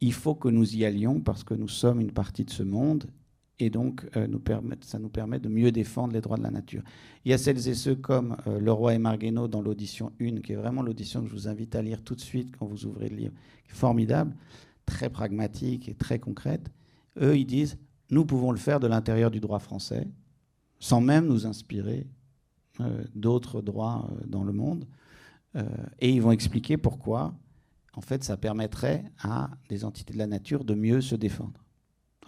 il faut que nous y allions parce que nous sommes une partie de ce monde et donc euh, ça nous permet de mieux défendre les droits de la nature. Il y a celles et ceux comme euh, Leroy et Margueno dans l'audition 1, qui est vraiment l'audition que je vous invite à lire tout de suite quand vous ouvrez le livre, qui est formidable, très pragmatique et très concrète. Eux, ils disent, nous pouvons le faire de l'intérieur du droit français, sans même nous inspirer euh, d'autres droits dans le monde. et ils vont expliquer pourquoi, en fait, ça permettrait à des entités de la nature de mieux se défendre.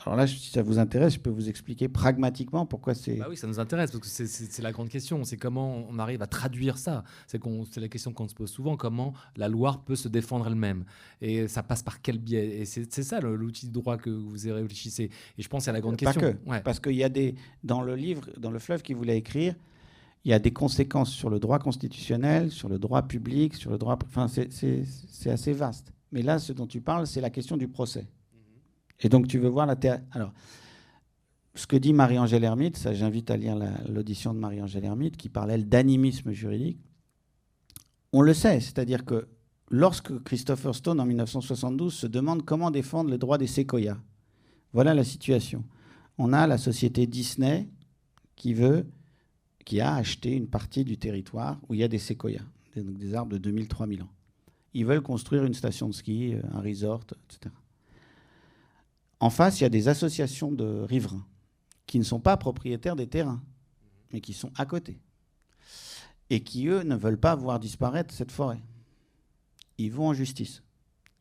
Alors là, si ça vous intéresse, je peux vous expliquer pragmatiquement pourquoi c'est. Bah oui, ça nous intéresse parce que c'est la grande question. C'est comment on arrive à traduire ça. C'est la question qu'on se pose souvent comment la loi peut se défendre elle-même. Et ça passe par quel biais? Et c'est ça l'outil de droit que vous réfléchissez. Et je pense à la grande question. Pas que. Parce qu'il y a des. Dans le livre, dans le fleuve qu'il voulait écrire, il y a des conséquences sur le droit constitutionnel, sur le droit public, sur le droit. Enfin, c'est assez vaste. Mais là, ce dont tu parles, c'est la question du procès. Et donc, tu veux voir la théâtre. Alors, ce que dit Marie-Angèle Hermite, ça, j'invite à lire l'audition de Marie-Angèle Hermite, qui parlait d'animisme juridique. On le sait, c'est-à-dire que lorsque Christopher Stone, en 1972, se demande comment défendre les droits des séquoias, voilà la situation. On a la société Disney qui veut qui a acheté une partie du territoire où il y a des séquoias, des arbres de 2000-3000 ans. Ils veulent construire une station de ski, un resort, etc. En face, il y a des associations de riverains qui ne sont pas propriétaires des terrains, mais qui sont à côté. Et qui, eux, ne veulent pas voir disparaître cette forêt. Ils vont en justice,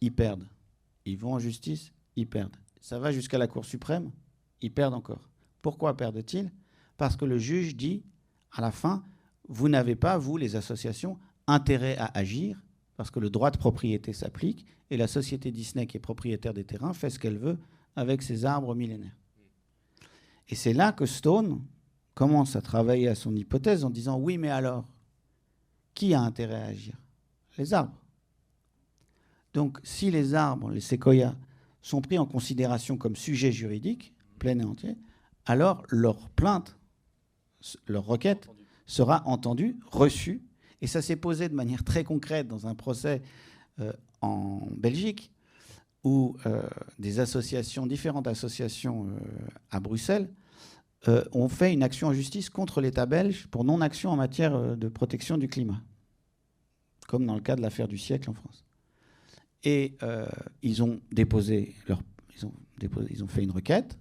ils perdent. Ils vont en justice, ils perdent. Ça va jusqu'à la Cour suprême, ils perdent encore. Pourquoi perdent-ils? Parce que le juge dit, à la fin, vous n'avez pas, vous, les associations, intérêt à agir, parce que le droit de propriété s'applique, et la société Disney, qui est propriétaire des terrains, fait ce qu'elle veut avec ses arbres millénaires. Et c'est là que Stone commence à travailler à son hypothèse en disant oui, mais alors, qui a intérêt à agir? Les arbres. Donc, si les arbres, les séquoias, sont pris en considération comme sujet juridique, plein et entier, alors leur plainte, leur requête sera entendue, reçue. Et ça s'est posé de manière très concrète dans un procès euh, en Belgique, où euh, des associations, différentes associations euh, à Bruxelles, euh, ont fait une action en justice contre l'État belge pour non-action en matière de protection du climat, comme dans le cas de l'affaire du siècle en France. Et ils ont déposé leur, ils ont, déposé, ils ont fait une requête.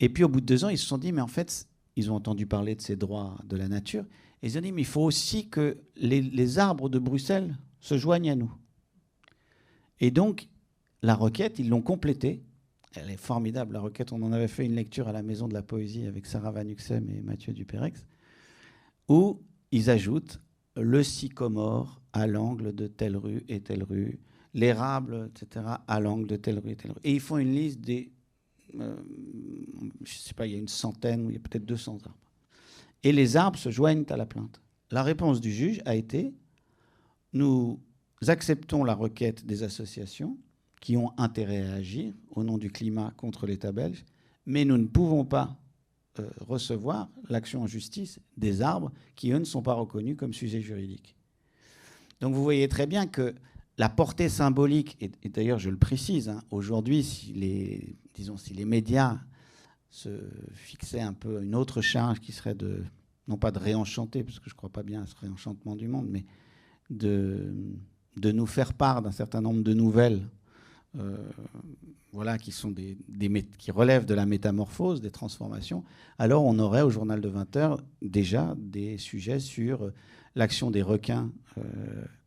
Et puis au bout de deux ans, ils se sont dit, mais en fait, ils ont entendu parler de ces droits de la nature. Et ils ont dit, mais il faut aussi que les, les arbres de Bruxelles se joignent à nous. Et donc, la requête, ils l'ont complétée. Elle est formidable, la requête. On en avait fait une lecture à la Maison de la Poésie avec Sarah Van Uxem et Mathieu Dupérex, où ils ajoutent le sycomore à l'angle de telle rue et telle rue, l'érable, etc., à l'angle de telle rue et telle rue. Et ils font une liste des. Euh, je ne sais pas, il y a une centaine, ou il y a peut-être 200 arbres. Et les arbres se joignent à la plainte. La réponse du juge a été nous acceptons la requête des associations, qui ont intérêt à agir au nom du climat contre l'État belge, mais nous ne pouvons pas euh, recevoir l'action en justice des arbres qui, eux, ne sont pas reconnus comme sujet juridique. Donc vous voyez très bien que la portée symbolique, et, d'ailleurs je le précise, hein, aujourd'hui, si les, disons, si les médias se fixaient un peu une autre charge qui serait de, non pas de réenchanter, parce que je ne crois pas bien à ce réenchantement du monde, mais de, de nous faire part d'un certain nombre de nouvelles euh, voilà, qui, sont des, qui relèvent de la métamorphose, des transformations, alors on aurait au journal de 20 heures déjà des sujets sur euh, l'action des requins euh,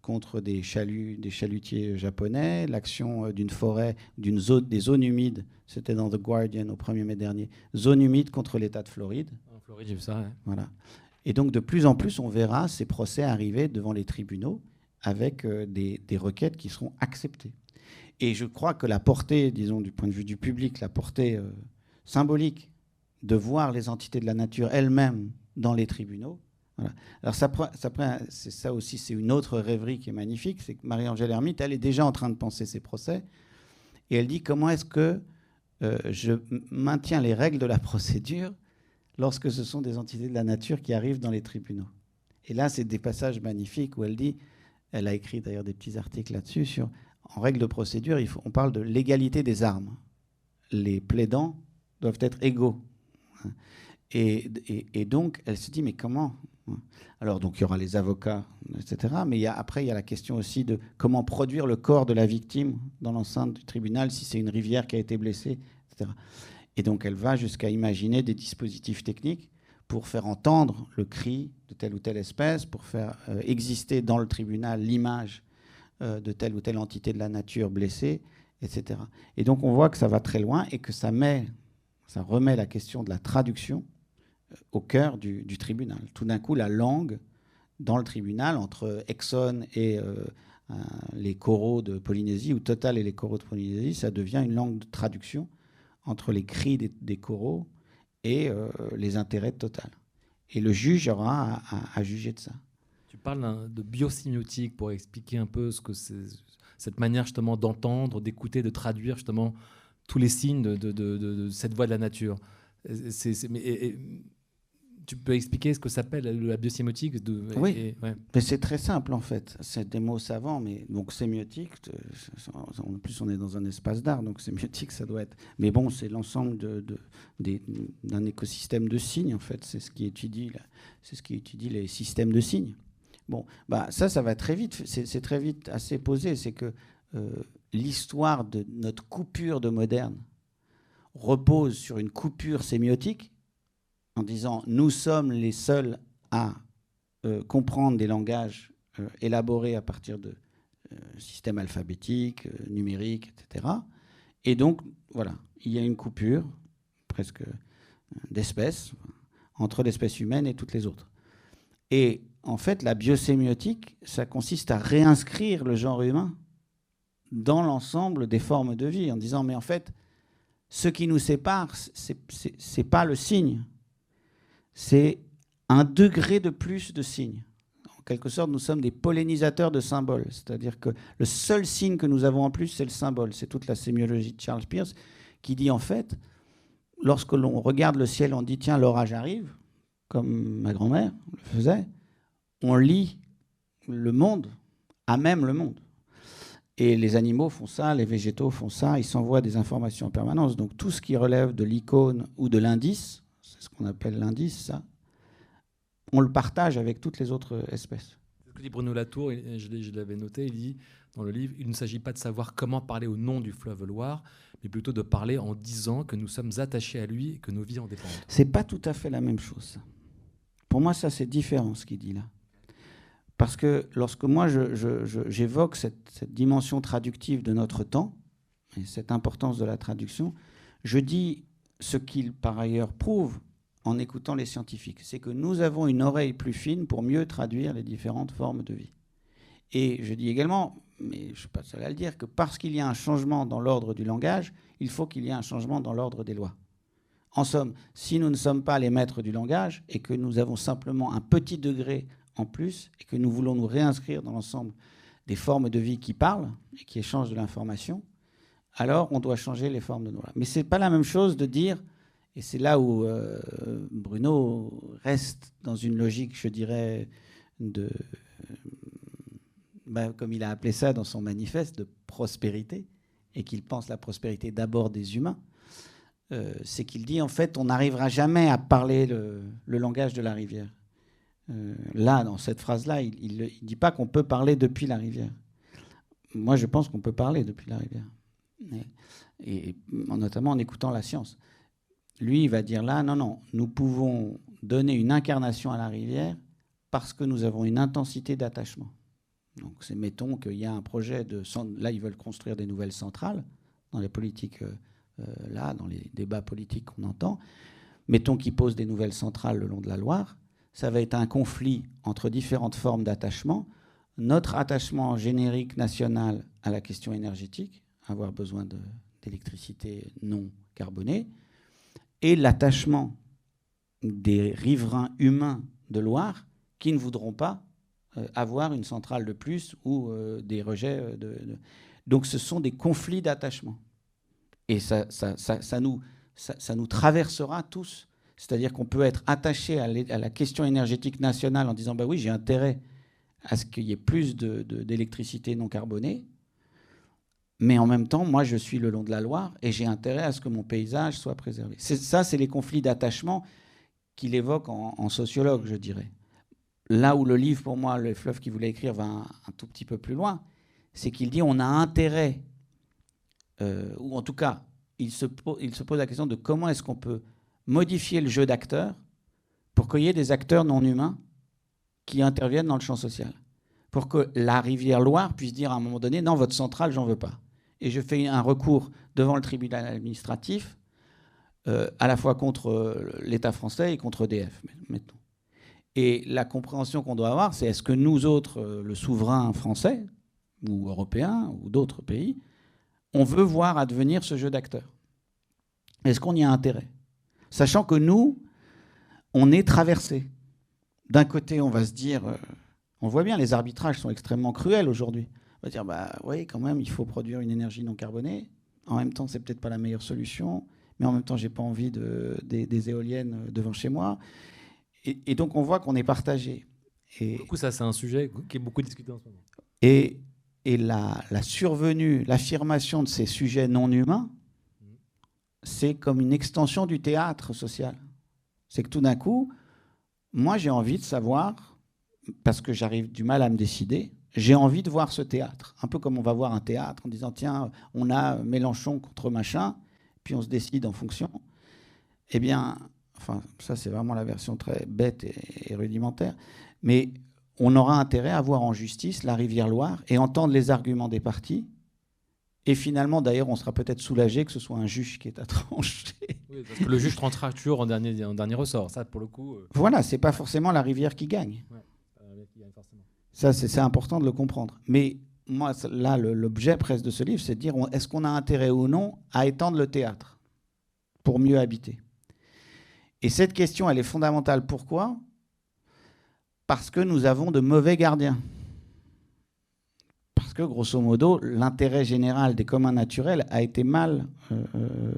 contre des, chaluts, des chalutiers japonais, l'action d'une forêt, d'une zone, des zones humides, c'était dans The Guardian au 1er mai dernier, zone humide contre l'État de Floride. En Floride, j'ai vu ça. Voilà. Et donc de plus en plus, on verra ces procès arriver devant les tribunaux avec des, des requêtes qui seront acceptées. Et je crois que la portée, disons, du point de vue du public, la portée euh, symbolique de voir les entités de la nature elles-mêmes dans les tribunaux. Alors ça, ça, aussi, c'est une autre rêverie qui est magnifique, c'est que Marie-Angèle Hermite, elle est déjà en train de penser ses procès, et elle dit comment est-ce que euh, je maintiens les règles de la procédure lorsque ce sont des entités de la nature qui arrivent dans les tribunaux? Et là, c'est des passages magnifiques où elle dit, elle a écrit d'ailleurs des petits articles là-dessus sur en règle de procédure, on parle de l'égalité des armes. Les plaidants doivent être égaux. Et, donc, elle se dit, mais comment? Alors, donc, il y aura les avocats, etc. Mais y a, après, il y a la question aussi de comment produire le corps de la victime dans l'enceinte du tribunal, si c'est une rivière qui a été blessée, etc. Et donc, elle va jusqu'à imaginer des dispositifs techniques pour faire entendre le cri de telle ou telle espèce, pour faire euh, exister dans le tribunal l'image de telle ou telle entité de la nature blessée, etc. Et donc on voit que ça va très loin et que ça, met, ça remet la question de la traduction euh, au cœur du, tribunal. Tout d'un coup, la langue dans le tribunal entre Exxon et euh, les coraux de Polynésie, ou Total et les coraux de Polynésie, ça devient une langue de traduction entre les cris des, coraux et les intérêts de Total. Et le juge aura à juger de ça. Tu parles de biosémiotique pour expliquer un peu ce que c'est cette manière justement d'entendre, d'écouter, de traduire justement tous les signes de, cette voix de la nature. Tu peux expliquer ce que s'appelle la biosémiotique de, Oui, mais c'est très simple en fait. C'est des mots savants, mais donc sémiotique, en plus on est dans un espace d'art, donc sémiotique ça doit être. Mais bon, c'est l'ensemble d'un écosystème de signes en fait. C'est ce qui étudie, c'est ce qui étudie les systèmes de signes. Bon, bah ça, ça va très vite. C'est très vite assez posé. C'est que euh, l'histoire de notre coupure de moderne repose sur une coupure sémiotique en disant nous sommes les seuls à euh, comprendre des langages euh, élaborés à partir de systèmes alphabétiques, numériques, etc. Et donc, voilà, il y a une coupure presque d'espèces entre l'espèce humaine et toutes les autres. Et en fait, la biosémiotique, ça consiste à réinscrire le genre humain dans l'ensemble des formes de vie, en disant, mais en fait, ce qui nous sépare, ce n'est pas le signe, c'est un degré de plus de signes. En quelque sorte, nous sommes des pollinisateurs de symboles. C'est-à-dire que le seul signe que nous avons en plus, c'est le symbole. C'est toute la sémiologie de Charles Pierce qui dit en fait, lorsque l'on regarde le ciel, on dit tiens, l'orage arrive, comme ma grand-mère le faisait, on lit le monde, à même le monde. Et les animaux font ça, les végétaux font ça, ils s'envoient des informations en permanence. Donc tout ce qui relève de l'icône ou de l'indice, ce qu'on appelle l'indice, ça, on le partage avec toutes les autres espèces. Ce que dit Bruno Latour, je l'avais noté, il dit dans le livre, il ne s'agit pas de savoir comment parler au nom du fleuve Loire, mais plutôt de parler en disant que nous sommes attachés à lui et que nos vies en dépendent. C'est pas tout à fait la même chose. Pour moi, ça c'est différent ce qu'il dit là. Parce que lorsque moi j'évoque cette, dimension traductive de notre temps, et cette importance de la traduction, je dis ce qu'il par ailleurs prouve en écoutant les scientifiques, c'est que nous avons une oreille plus fine pour mieux traduire les différentes formes de vie. Et je dis également, mais je ne suis pas seul à le dire, que parce qu'il y a un changement dans l'ordre du langage, il faut qu'il y ait un changement dans l'ordre des lois. En somme, si nous ne sommes pas les maîtres du langage et que nous avons simplement un petit degré en plus et que nous voulons nous réinscrire dans l'ensemble des formes de vie qui parlent et qui échangent de l'information, alors on doit changer les formes de lois. Mais ce n'est pas la même chose de dire et c'est là où euh, Bruno reste dans une logique, je dirais, de, ben, comme il a appelé ça dans son manifeste, de prospérité, et qu'il pense la prospérité d'abord des humains. Euh, c'est qu'il dit en fait on n'arrivera jamais à parler le, langage de la rivière. Euh, là, dans cette phrase-là, il ne dit pas qu'on peut parler depuis la rivière. Moi, je pense qu'on peut parler depuis la rivière, et notamment en écoutant la science. Lui, il va dire là, non, non, nous pouvons donner une incarnation à la rivière parce que nous avons une intensité d'attachement. Donc, c'est mettons qu'il y a un projet de. Là, ils veulent construire des nouvelles centrales dans les politiques, euh, euh, là, dans les débats politiques qu'on entend. Mettons qu'ils posent des nouvelles centrales le long de la Loire. Ça va être un conflit entre différentes formes d'attachement. Notre attachement générique national à la question énergétique, avoir besoin d'électricité non carbonée, et l'attachement des riverains humains de Loire qui ne voudront pas euh, avoir une centrale de plus ou euh, des rejets. Euh, de, Donc ce sont des conflits d'attachement. Et ça, ça, ça, nous, ça, nous traversera tous. C'est-à-dire qu'on peut être attaché à, la question énergétique nationale en disant bah oui, j'ai intérêt à ce qu'il y ait plus d'électricité non carbonée, mais en même temps, moi, je suis le long de la Loire et j'ai intérêt à ce que mon paysage soit préservé. Ça, c'est les conflits d'attachement qu'il évoque en, sociologue, je dirais. Là où le livre, pour moi, le fleuve qu'il voulait écrire, va un, tout petit peu plus loin, c'est qu'il dit on a intérêt, euh, ou en tout cas, il se, il se pose la question de comment est-ce qu'on peut modifier le jeu d'acteurs pour qu'il y ait des acteurs non humains qui interviennent dans le champ social. Pour que la rivière Loire puisse dire à un moment donné, non, votre centrale, j'en veux pas et je fais un recours devant le tribunal administratif, euh, à la fois contre euh, l'État français et contre EDF. Et la compréhension qu'on doit avoir, c'est est-ce que nous autres, euh, le souverain français, ou européen, ou d'autres pays, on veut voir advenir ce jeu d'acteurs Est-ce qu'on y a intérêt? Sachant que nous, on est traversé. D'un côté, on va se dire, on voit bien, les arbitrages sont extrêmement cruels aujourd'hui va dire bah oui, quand même, il faut produire une énergie non carbonée. En même temps, c'est peut-être pas la meilleure solution, mais en même temps, j'ai pas envie de, des, éoliennes devant chez moi. et, donc on voit qu'on est partagé. Et, du coup, ça, c'est un sujet qui est beaucoup discuté en ce moment. Et, et la, la survenue, l'affirmation de ces sujets non humains, c'est comme une extension du théâtre social. C'est que tout d'un coup, moi j'ai envie de savoir, parce que j'arrive du mal à me décider, j'ai envie de voir ce théâtre. Un peu comme on va voir un théâtre en disant tiens, on a Mélenchon contre machin, puis on se décide en fonction. Eh bien, enfin, ça c'est vraiment la version très bête et, rudimentaire, mais on aura intérêt à voir en justice la rivière Loire et entendre les arguments des partis. Et finalement, d'ailleurs, on sera peut-être soulagé que ce soit un juge qui est à trancher. parce que le juge tranchera toujours en dernier, en dernier ressort. Ça, pour le coup. Euh, voilà, c'est pas forcément la rivière qui gagne. Ça, c'est important de le comprendre. Mais moi, là, l'objet presque de ce livre, c'est de dire est-ce qu'on a intérêt ou non à étendre le théâtre pour mieux habiter? Et cette question, elle est fondamentale. Pourquoi? Parce que nous avons de mauvais gardiens. Que, grosso modo, l'intérêt général des communs naturels a été mal euh, euh,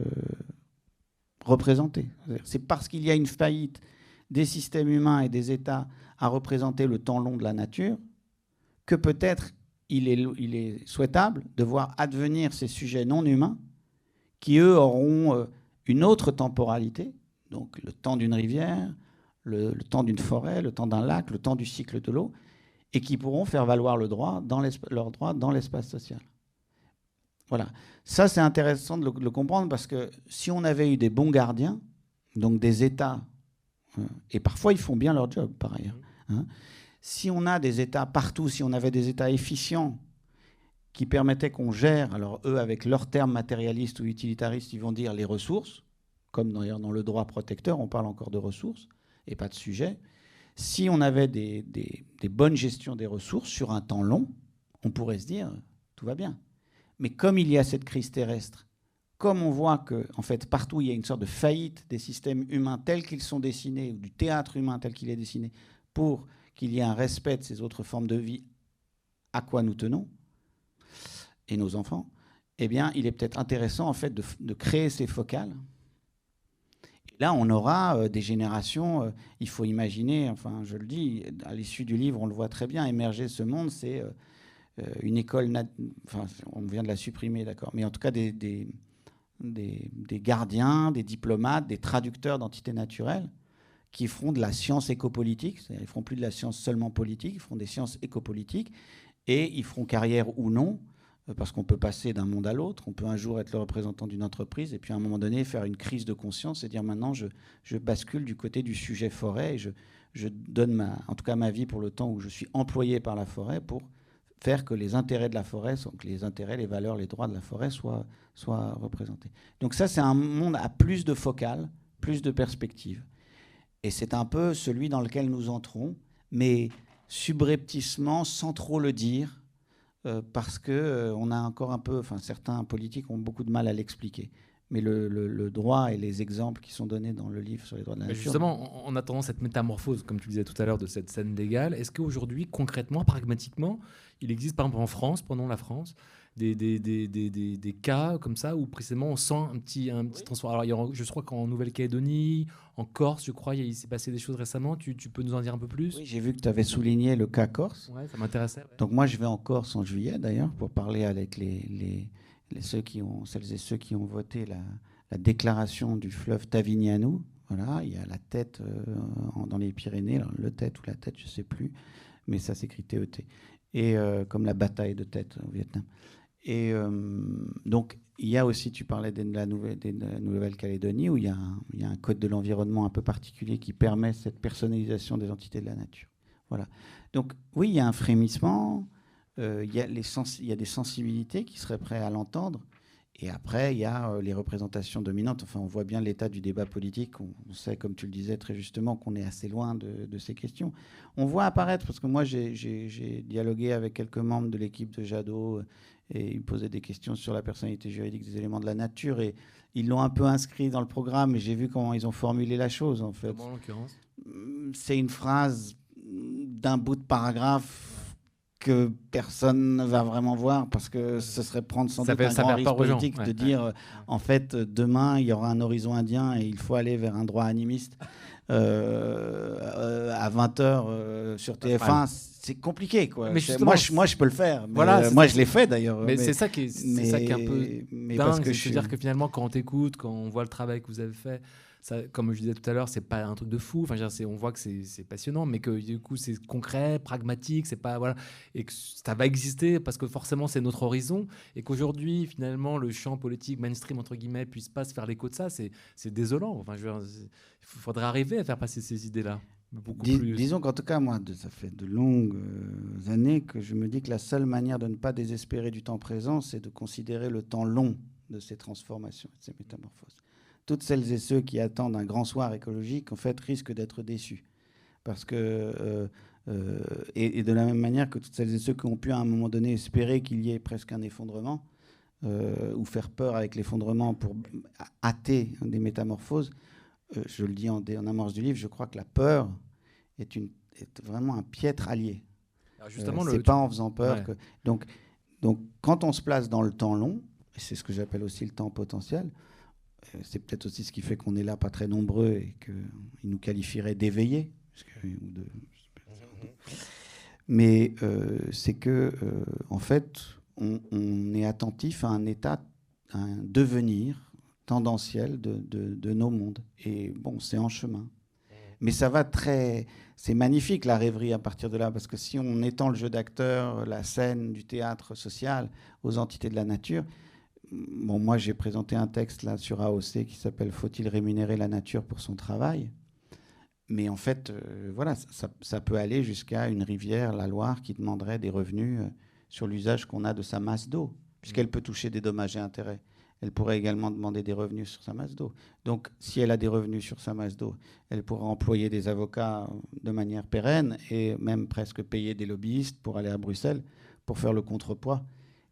représenté. C'est parce qu'il y a une faillite des systèmes humains et des États à représenter le temps long de la nature que peut-être il est, il est, souhaitable de voir advenir ces sujets non humains qui, eux, auront euh, une autre temporalité, donc le temps d'une rivière, le, temps d'une forêt, le temps d'un lac, le temps du cycle de l'eau, et qui pourront faire valoir le droit dans leur droit dans l'espace social. Voilà. Ça, c'est intéressant de le, de le, comprendre parce que si on avait eu des bons gardiens, donc des États, euh, et parfois ils font bien leur job par ailleurs, hein, si on a des États partout, si on avait des États efficients qui permettaient qu'on gère, alors eux, avec leurs termes matérialistes ou utilitaristes, ils vont dire les ressources, comme d'ailleurs dans le droit protecteur, on parle encore de ressources et pas de sujet. Si on avait des, bonnes gestions des ressources sur un temps long, on pourrait se dire tout va bien. Mais comme il y a cette crise terrestre, comme on voit que fait partout il y a une sorte de faillite des systèmes humains tels qu'ils sont dessinés ou du théâtre humain tel qu'il est dessiné pour qu'il y ait un respect de ces autres formes de vie à quoi nous tenons, et nos enfants, eh bien, il est peut-être intéressant en fait de, créer ces focales. Là, on aura euh, des générations. Euh, il faut imaginer, enfin, je le dis, à l'issue du livre, on le voit très bien, émerger ce monde, c'est euh, une école. Enfin, on vient de la supprimer, d'accord, mais en tout cas des, gardiens, des diplomates, des traducteurs d'entités naturelles qui feront de la science écopolitique, ils ne feront plus de la science seulement politique, ils feront des sciences écopolitiques, et ils feront carrière ou non, parce qu'on peut passer d'un monde à l'autre, on peut un jour être le représentant d'une entreprise, et puis à un moment donné faire une crise de conscience et dire maintenant je, bascule du côté du sujet forêt, et je, donne ma, en tout cas ma vie pour le temps où je suis employé par la forêt pour faire que les intérêts de la forêt, que les intérêts, les valeurs, les droits de la forêt soient, soient représentés. Donc ça, c'est un monde à plus de focales, plus de perspectives. Et c'est un peu celui dans lequel nous entrons, mais subrepticement, sans trop le dire, euh, parce que euh, on a encore un peu, enfin certains politiques ont beaucoup de mal à l'expliquer. Mais le, droit et les exemples qui sont donnés dans le livre sur les droits de la nature. Justement, en attendant cette métamorphose, comme tu disais tout à l'heure, de cette scène légale, est-ce qu'aujourd'hui, concrètement, pragmatiquement, il existe par exemple en France, pendant la France, des, des, des, des, cas comme ça où précisément on sent un petit, un petit transfert. Alors, je crois qu'en Nouvelle-Calédonie, en Corse, je crois, il s'est passé des choses récemment. Tu, tu, peux nous en dire un peu plus? Oui, j'ai vu que tu avais souligné le cas Corse. Ouais, ça m'intéressait. Donc, moi, je vais en Corse en juillet d'ailleurs pour parler avec les, les, ceux qui ont, celles et ceux qui ont voté la, la déclaration du fleuve Tavignano. Voilà, il y a la tête euh, dans les Pyrénées, le tête ou la tête, je ne sais plus, mais ça s'écrit TET. E et euh, comme la bataille de tête au Vietnam. Et euh, donc, il y a aussi, tu parlais de la Nouvelle-Calédonie, où il y, a un, code de l'environnement un peu particulier qui permet cette personnalisation des entités de la nature. Voilà. Donc, oui, il y a un frémissement, euh, il, y a des sensibilités qui seraient prêts à l'entendre. Et après, il y a euh, les représentations dominantes. Enfin, on voit bien l'état du débat politique. On, sait, comme tu le disais très justement, qu'on est assez loin de, ces questions. On voit apparaître, parce que moi, j'ai dialogué avec quelques membres de l'équipe de Jadot et ils posaient des questions sur la personnalité juridique des éléments de la nature et ils l'ont un peu inscrit dans le programme et j'ai vu comment ils ont formulé la chose en fait. Mm, c'est une phrase d'un bout de paragraphe que personne ne va vraiment voir parce que ce serait prendre sans doute un grand risque politique de dire en fait demain il y aura un horizon indien et il faut aller vers un droit animiste. Euh, à 20h sur TF1, c'est compliqué. Quoi. Mais moi, je, moi, je peux le faire. voilà, moi, je l'ai fait d'ailleurs. Mais, c'est ça, qui est, ça qui est un peu mais dingue. Parce que je veux dire que finalement, quand on t'écoute, quand on voit le travail que vous avez fait, comme je disais tout à l'heure, c'est pas un truc de fou. Enfin, on voit que c'est passionnant, mais que du coup, c'est concret, pragmatique, c'est pas voilà, et que ça va exister parce que forcément, c'est notre horizon, et qu'aujourd'hui, finalement, le champ politique mainstream entre guillemets puisse pas se faire l'écho de ça, c'est désolant. Enfin, il faudrait arriver à faire passer ces idées-là. Disons qu'en tout cas, moi, ça fait de longues euh, années que je me dis que la seule manière de ne pas désespérer du temps présent, c'est de considérer le temps long de ces transformations, de ces métamorphoses toutes celles et ceux qui attendent un grand soir écologique, en fait, risquent d'être déçus. Parce que, euh, euh, et, de la même manière que toutes celles et ceux qui ont pu à un moment donné espérer qu'il y ait presque un effondrement, ou faire peur avec l'effondrement pour hâter des métamorphoses, je le dis en, en, amorce du livre, je crois que la peur est, une, est vraiment un piètre allié. justement, c'est pas en faisant peur que. Donc, donc, quand on se place dans le temps long, et c'est ce que j'appelle aussi le temps potentiel, euh, c'est peut-être aussi ce qui fait qu'on est là pas très nombreux et qu'ils nous qualifieraient d'éveillés. Mais euh, c'est que, euh, en fait, on, est attentif à un état, à un devenir tendanciel de, de, nos mondes. Et bon, c'est en chemin. Mais ça va très. C'est magnifique la rêverie à partir de là, parce que si on étend le jeu d'acteur, la scène, du théâtre social aux entités de la nature, bon, moi j'ai présenté un texte là sur AOC qui s'appelle Faut-il rémunérer la nature pour son travail? Mais en fait, euh, voilà, ça, peut aller jusqu'à une rivière, la Loire, qui demanderait des revenus euh, sur l'usage qu'on a de sa masse d'eau, puisqu'elle peut toucher des dommages et intérêts. Elle pourrait également demander des revenus sur sa masse d'eau. Donc, si elle a des revenus sur sa masse d'eau, elle pourra employer des avocats de manière pérenne et même presque payer des lobbyistes pour aller à Bruxelles pour faire le contrepoids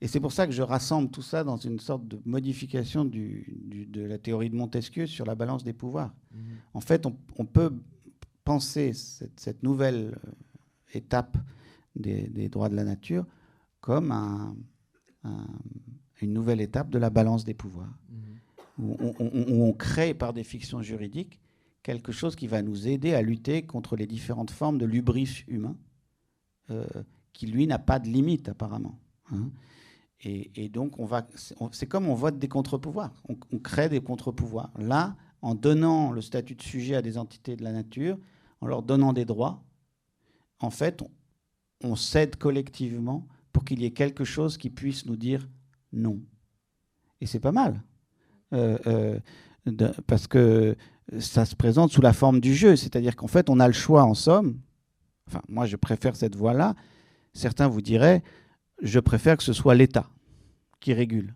et c'est pour ça que je rassemble tout ça dans une sorte de modification de la théorie de Montesquieu sur la balance des pouvoirs. Mhm. En fait, on, peut penser cette, nouvelle euh, étape des, droits de la nature comme une nouvelle étape de la balance des pouvoirs, mhm. où, on, crée par des fictions juridiques quelque chose qui va nous aider à lutter contre les différentes formes de l'ubris humain, euh, qui lui n'a pas de limite apparemment. Hein. Et, donc, on va, c'est comme on vote des contre-pouvoirs. On, crée des contre-pouvoirs. Là, en donnant le statut de sujet à des entités de la nature, en leur donnant des droits, en fait, on, cède collectivement pour qu'il y ait quelque chose qui puisse nous dire non. Et c'est pas mal. Euh, euh, parce que ça se présente sous la forme du jeu. C'est-à-dire qu'en fait, on a le choix en somme. Enfin, moi, je préfère cette voie-là. Certains vous diraient, je préfère que ce soit l'État qui régule.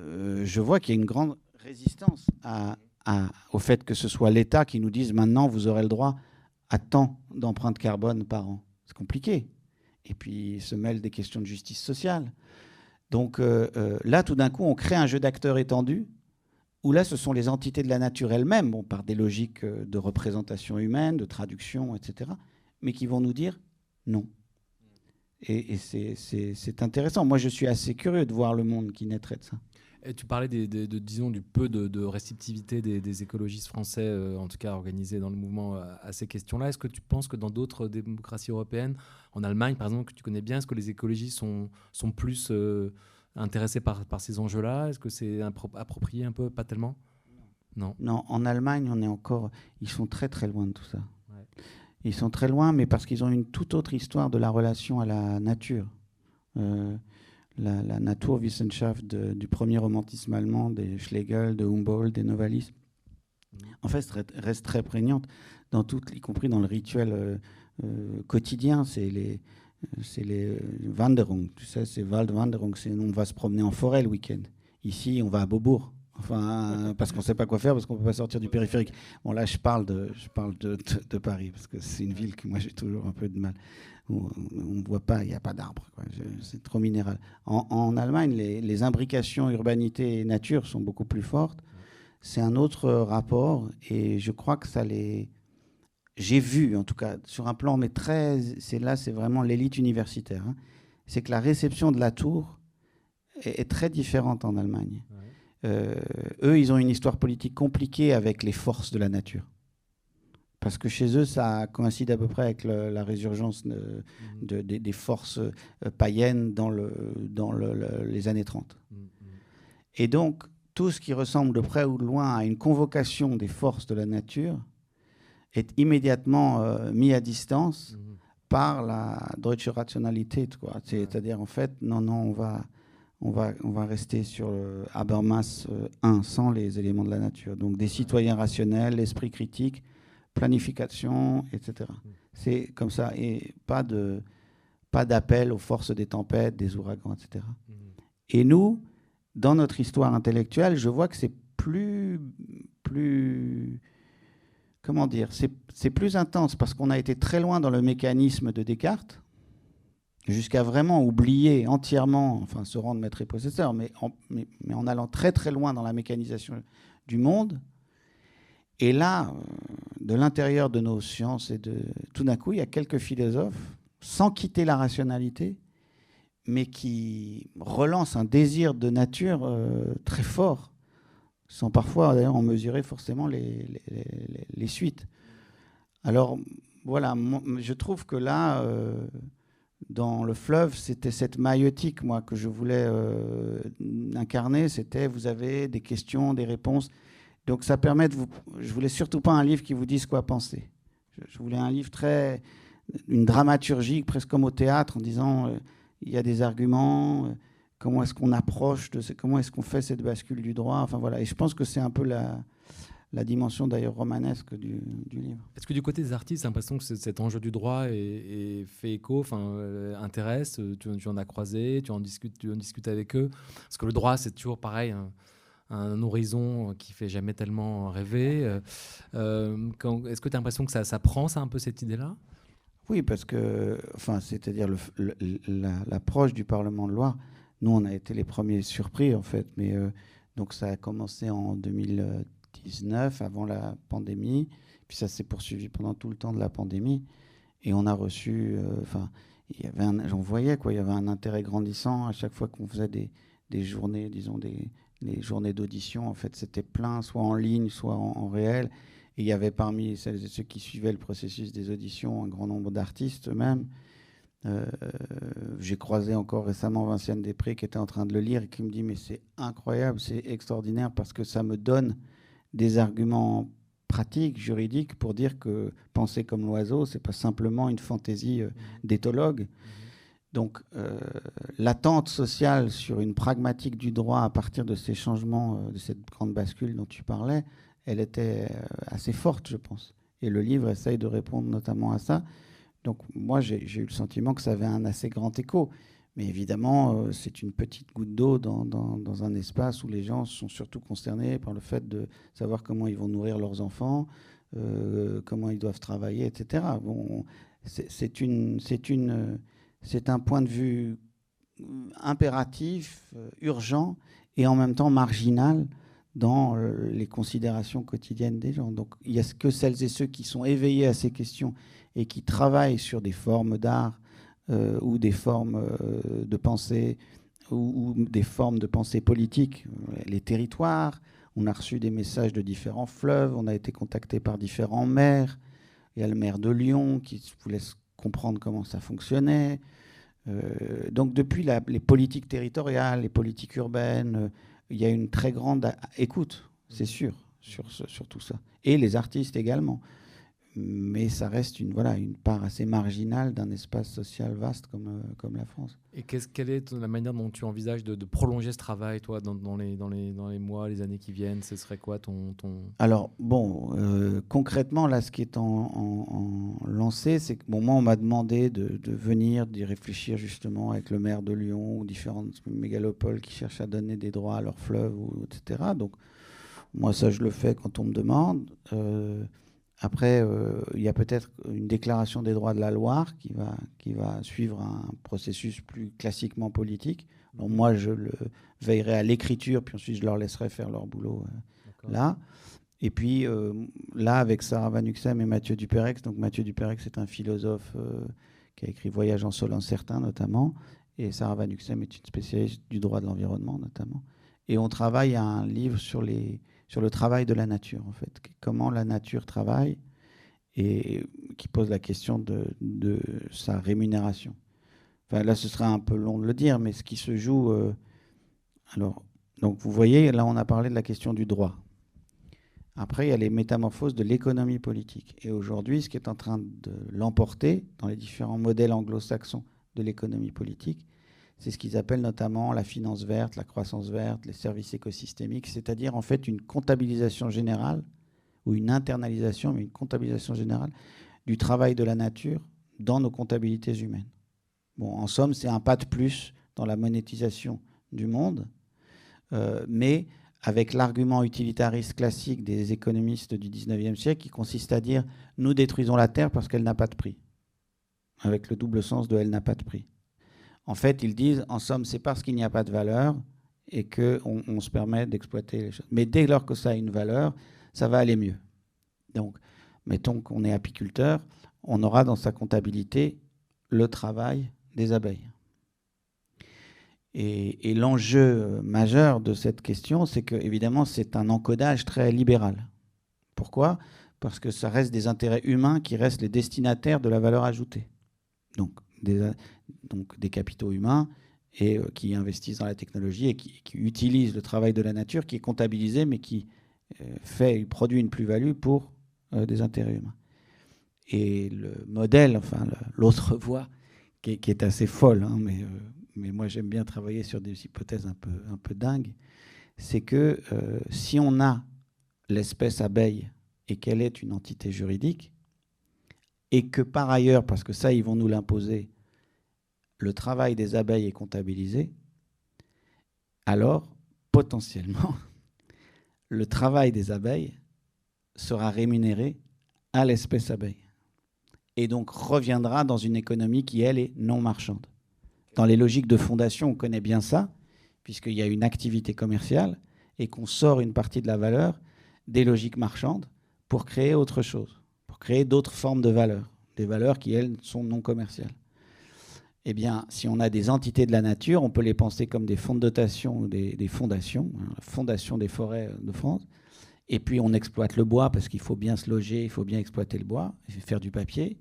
Euh, je vois qu'il y a une grande résistance au fait que ce soit l'État qui nous dise maintenant vous aurez le droit à tant d'empreintes carbone par an. C'est compliqué. Et puis se mêlent des questions de justice sociale. Donc euh, euh, là, tout d'un coup, on crée un jeu d'acteurs étendu où là, ce sont les entités de la nature elles-mêmes, par des logiques de représentation humaine, de traduction, etc., mais qui vont nous dire non. Et, c'est intéressant. Moi, je suis assez curieux de voir le monde qui naîtrait de ça. Et tu parlais de, disons, du peu de, réceptivité des, écologistes français, euh, en tout cas organisés dans le mouvement euh, à ces questions-là. Est-ce que tu penses que dans d'autres démocraties européennes, en Allemagne par exemple, que tu connais bien, est-ce que les écologistes sont, sont plus euh, intéressés par, par ces enjeux-là? Est-ce que c'est approprié un peu Pas tellement? Non. Non, en Allemagne, on est encore. Ils sont très très loin de tout ça. Ils sont très loin, mais parce qu'ils ont une toute autre histoire de la relation à la nature. Euh, la, la Naturwissenschaft du premier romantisme allemand, des Schlegel, de Humboldt, des Novalis, mmh. en fait, reste très prégnante, dans tout, y compris dans le rituel euh, euh, quotidien. C'est les, c'est les Wanderung, tu sais, c'est Waldwanderung, c'est on va se promener en forêt le week-end. Ici, on va à Beaubourg. Enfin, parce qu'on ne sait pas quoi faire, parce qu'on ne peut pas sortir du périphérique. Bon, là, je parle de, je parle de, de, Paris, parce que c'est une ville que moi j'ai toujours un peu de mal. On ne voit pas, il n'y a pas d'arbres, c'est trop minéral. En, Allemagne, les, les, imbrications urbanité et nature sont beaucoup plus fortes. C'est un autre rapport, et je crois que ça les. J'ai vu, en tout cas, sur un plan, mais très. C'est là, c'est vraiment l'élite universitaire. Hein. c'est que la réception de la tour est, est, très différente en Allemagne. eux, ils ont une histoire politique compliquée avec les forces de la nature. Parce que chez eux, ça coïncide à peu près avec la résurgence de, mmh. des forces païennes dans, le, dans les années 30. Mmh, mmh. Et donc, tout ce qui ressemble de près ou de loin à une convocation des forces de la nature est immédiatement mis à distance par la Deutsche Rationalität. C'est-à-dire, en fait, non, non, on va, on va, on va rester sur le Habermas 1 sans les éléments de la nature. Donc, des citoyens rationnels, l'esprit critique planification, etc. Mm. C'est comme ça. Et pas de pas d'appel aux forces des tempêtes, des ouragans, etc. Mm. Et nous, dans notre histoire intellectuelle, je vois que c'est plus, plus, comment dire, c'est plus intense parce qu'on a été très loin dans le mécanisme de Descartes, jusqu'à vraiment oublier entièrement, enfin se rendre maître et possesseur, mais mais, mais en allant très très loin dans la mécanisation du monde, et là, euh, de l'intérieur de nos sciences, et de, tout d'un coup, il y a quelques philosophes, sans quitter la rationalité, mais qui relancent un désir de nature euh, très fort, sans parfois en mesurer forcément les, les, suites. Alors voilà, je trouve que là, euh, dans le fleuve, c'était cette maïotique, moi, que je voulais incarner. C'était, vous avez des questions, des réponses. Donc ça permet de vous. Je voulais surtout pas un livre qui vous dise quoi penser. Je, voulais un livre très. une dramaturgie, presque comme au théâtre, en disant euh, il y a des arguments, euh, comment est-ce qu'on approche, de comment est-ce qu'on fait cette bascule du droit. Enfin voilà. Et je pense que c'est un peu la, la dimension d'ailleurs romanesque du, livre. Est-ce que du côté des artistes, j'ai l'impression que cet enjeu du droit est, fait écho, enfin euh, intéresse tu, tu, en as croisé, tu en discutes, tu en discutes avec eux? Parce que le droit, c'est toujours pareil. Hein un horizon qui fait jamais tellement rêver. Euh, euh, est-ce que tu as l'impression que ça, ça, prend ça un peu cette idée-là? Oui, parce que, enfin, c'est-à-dire l'approche du Parlement de Loire. Nous, on a été les premiers surpris en fait, mais euh, donc ça a commencé en 2019, avant la pandémie, puis ça s'est poursuivi pendant tout le temps de la pandémie, et on a reçu, enfin, il y avait, j'en voyais quoi, il y avait un intérêt grandissant à chaque fois qu'on faisait des, des journées, disons des, les journées d'audition, en fait, c'était plein, soit en ligne, soit en, réel. Et il y avait parmi celles et ceux qui suivaient le processus des auditions un grand nombre d'artistes eux-mêmes. Euh, j'ai croisé encore récemment Vinciane Després qui était en train de le lire et qui me dit mais c'est incroyable, c'est extraordinaire parce que ça me donne des arguments pratiques, juridiques pour dire que penser comme l'oiseau, c'est pas simplement une fantaisie euh, d'éthologue. Mmh. Donc euh, l'attente sociale sur une pragmatique du droit à partir de ces changements, euh, de cette grande bascule dont tu parlais, elle était euh, assez forte, je pense. Et le livre essaye de répondre notamment à ça. Donc moi, j'ai eu le sentiment que ça avait un assez grand écho. Mais évidemment, c'est une petite goutte d'eau dans, un espace où les gens sont surtout concernés par le fait de savoir comment ils vont nourrir leurs enfants, comment ils doivent travailler, etc. Bon, c'est une... C'est un point de vue euh, impératif, euh, urgent et en même temps marginal dans euh, les considérations quotidiennes des gens. Donc il y a que celles et ceux qui sont éveillés à ces questions et qui travaillent sur des formes d'art ou des formes de pensée ou, des formes de pensée politique, les territoires. On a reçu des messages de différents fleuves, on a été contacté par différents maires. Il y a le maire de Lyon qui voulait comprendre comment ça fonctionnait. Euh, donc depuis les politiques territoriales, les politiques urbaines, euh, il y a une très grande écoute, c'est sûr, sur, sur tout ça. Et les artistes également mais ça reste une, voilà, une part assez marginale d'un espace social vaste comme, euh, comme la France. Et quelle est la manière dont tu envisages de, prolonger ce travail, toi, dans, dans, les, dans, les, dans les mois, les années qui viennent? Ce serait quoi ton... ton... Alors, bon, euh, concrètement, là, ce qui est en, lancé, c'est que bon, moi, on m'a demandé de, de venir, d'y réfléchir justement avec le maire de Lyon ou différentes mégalopoles qui cherchent à donner des droits à leurs fleuves, ou, etc. Donc, moi, ça, je le fais quand on me demande. Euh, après, euh, il y a peut-être une déclaration des droits de la Loire qui va, qui va suivre un processus plus classiquement politique. Moi, je le veillerai à l'écriture, puis ensuite je leur laisserai faire leur boulot euh, là. Et puis euh, là, avec Sarah Van Uxem et Mathieu Duperex, donc Mathieu Duperex est un philosophe qui a écrit Voyage en sol incertain notamment, et Sarah Van Uxem est une spécialiste du droit de l'environnement notamment. Et on travaille un livre sur, les, sur le travail de la nature, en fait. Comment la nature travaille et qui pose la question de, sa rémunération. Enfin, là, ce sera un peu long de le dire, mais ce qui se joue. Euh, alors, donc, vous voyez, là, on a parlé de la question du droit. Après, il y a les métamorphoses de l'économie politique. Et aujourd'hui, ce qui est en train de l'emporter dans les différents modèles anglo-saxons de l'économie politique, c'est ce qu'ils appellent notamment la finance verte, la croissance verte, les services écosystémiques, c'est-à-dire en fait une comptabilisation générale, ou une internalisation, mais une comptabilisation générale du travail de la nature dans nos comptabilités humaines. En somme, c'est un pas de plus dans la monétisation du monde, euh, mais avec l'argument utilitariste classique des économistes du 19e siècle qui consiste à dire nous détruisons la Terre parce qu'elle n'a pas de prix, avec le double sens de elle n'a pas de prix. En fait, ils disent, en somme, c'est parce qu'il n'y a pas de valeur et qu'on on se permet d'exploiter les choses. Mais dès lors que ça a une valeur, ça va aller mieux. Donc, mettons qu'on est apiculteur, on aura dans sa comptabilité le travail des abeilles. Et, l'enjeu majeur de cette question, c'est que, évidemment, c'est un encodage très libéral. Pourquoi? Parce que ça reste des intérêts humains qui restent les destinataires de la valeur ajoutée. Donc, des, donc des capitaux humains et euh, qui investissent dans la technologie et qui, utilisent le travail de la nature qui est comptabilisé mais qui euh, fait, produit une plus-value pour euh, des intérêts humains. Et le modèle, enfin l'autre voie, qui est, assez folle, hein, mais, mais moi j'aime bien travailler sur des hypothèses un peu, un peu dingues, c'est que si on a l'espèce abeille et qu'elle est une entité juridique, et que par ailleurs, parce que ça ils vont nous l'imposer, le travail des abeilles est comptabilisé, alors potentiellement, le travail des abeilles sera rémunéré à l'espèce abeille. Et donc reviendra dans une économie qui, elle, est non marchande. Dans les logiques de fondation, on connaît bien ça, puisqu'il y a une activité commerciale et qu'on sort une partie de la valeur des logiques marchandes pour créer autre chose, créer d'autres formes de valeurs, des valeurs qui, elles, sont non commerciales eh bien, si on a des entités de la nature, on peut les penser comme des fonds de dotation ou des, fondations, hein, la Fondation des forêts de France. Et puis on exploite le bois parce qu'il faut bien se loger, il faut bien exploiter le bois, faire du papier.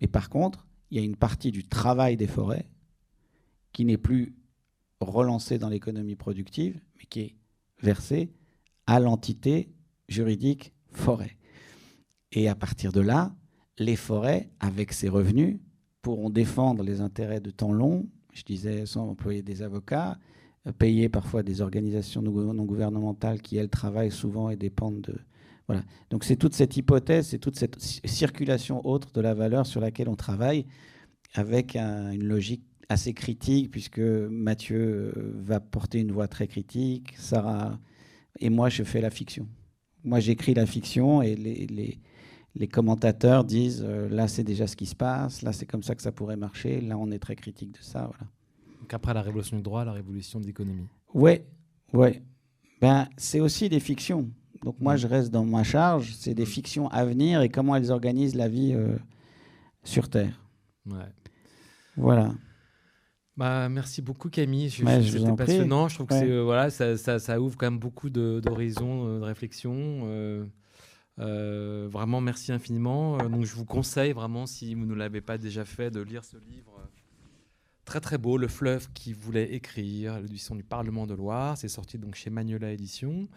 Mais par contre, il y a une partie du travail des forêts qui n'est plus relancée dans l'économie productive, mais qui est versée à l'entité juridique forêt. Et à partir de là, les forêts, avec ces revenus, pourront défendre les intérêts de temps long, je disais sans employer des avocats, euh, payer parfois des organisations non gouvernementales qui, elles, travaillent souvent et dépendent de... Voilà. Donc c'est toute cette hypothèse, c'est toute cette circulation autre de la valeur sur laquelle on travaille, avec une logique assez critique, puisque Mathieu euh, va porter une voix très critique, Sarah et moi je fais la fiction. Moi j'écris la fiction et les les commentateurs disent euh, là c'est déjà ce qui se passe, là c'est comme ça que ça pourrait marcher, là on est très critique de ça. Voilà. Donc après la révolution du droit, la révolution de l'économie. Ouais, ouais. Ben, c'est aussi des fictions. Donc moi mm. je reste dans ma charge, c'est des fictions à venir et comment elles organisent la vie euh, sur Terre. Ouais. Voilà. Bah, merci beaucoup Camille, c'était passionnant. Je trouve que euh, voilà, ça, ça, ça, ouvre quand même beaucoup d'horizons, de, réflexion. Euh, vraiment, merci infiniment. Euh, donc, je vous conseille vraiment, si vous ne l'avez pas déjà fait, de lire ce livre euh, très très beau, Le fleuve qui voulait écrire, l'édition du Parlement de Loire. C'est sorti donc chez Magnola Édition.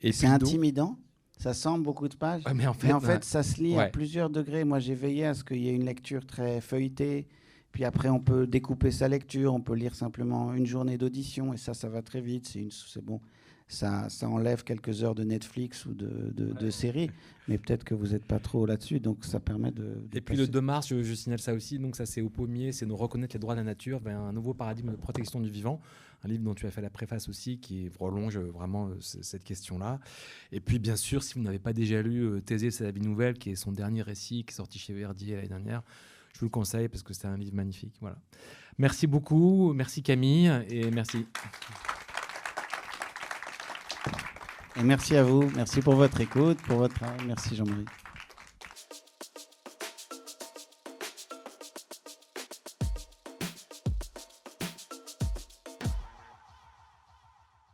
Et c'est intimidant. Ça semble beaucoup de pages. mais en fait, en fait ça se lit à plusieurs degrés. Moi, j'ai veillé à ce qu'il y ait une lecture très feuilletée. Puis après, on peut découper sa lecture. On peut lire simplement une journée d'audition. Et ça, ça va très vite. C'est bon ça, enlève quelques heures de Netflix ou de, de, séries, mais peut-être que vous n'êtes pas trop là-dessus, donc ça permet de. Et puis le 2 mars, je, signale ça aussi, donc ça c'est au pommier, c'est nous reconnaître les droits de la nature vers un nouveau paradigme de protection du vivant, un livre dont tu as fait la préface aussi, qui prolonge vraiment euh, cette question-là. Et puis bien sûr, si vous n'avez pas déjà lu euh, Thésée, c'est la vie nouvelle, qui est son dernier récit, qui est sorti chez Verdier l'année dernière, je vous le conseille parce que c'est un livre magnifique. Voilà. Merci beaucoup, merci Camille, et merci. Merci à vous. Merci pour votre écoute, pour votre travail. Merci Jean-Marie.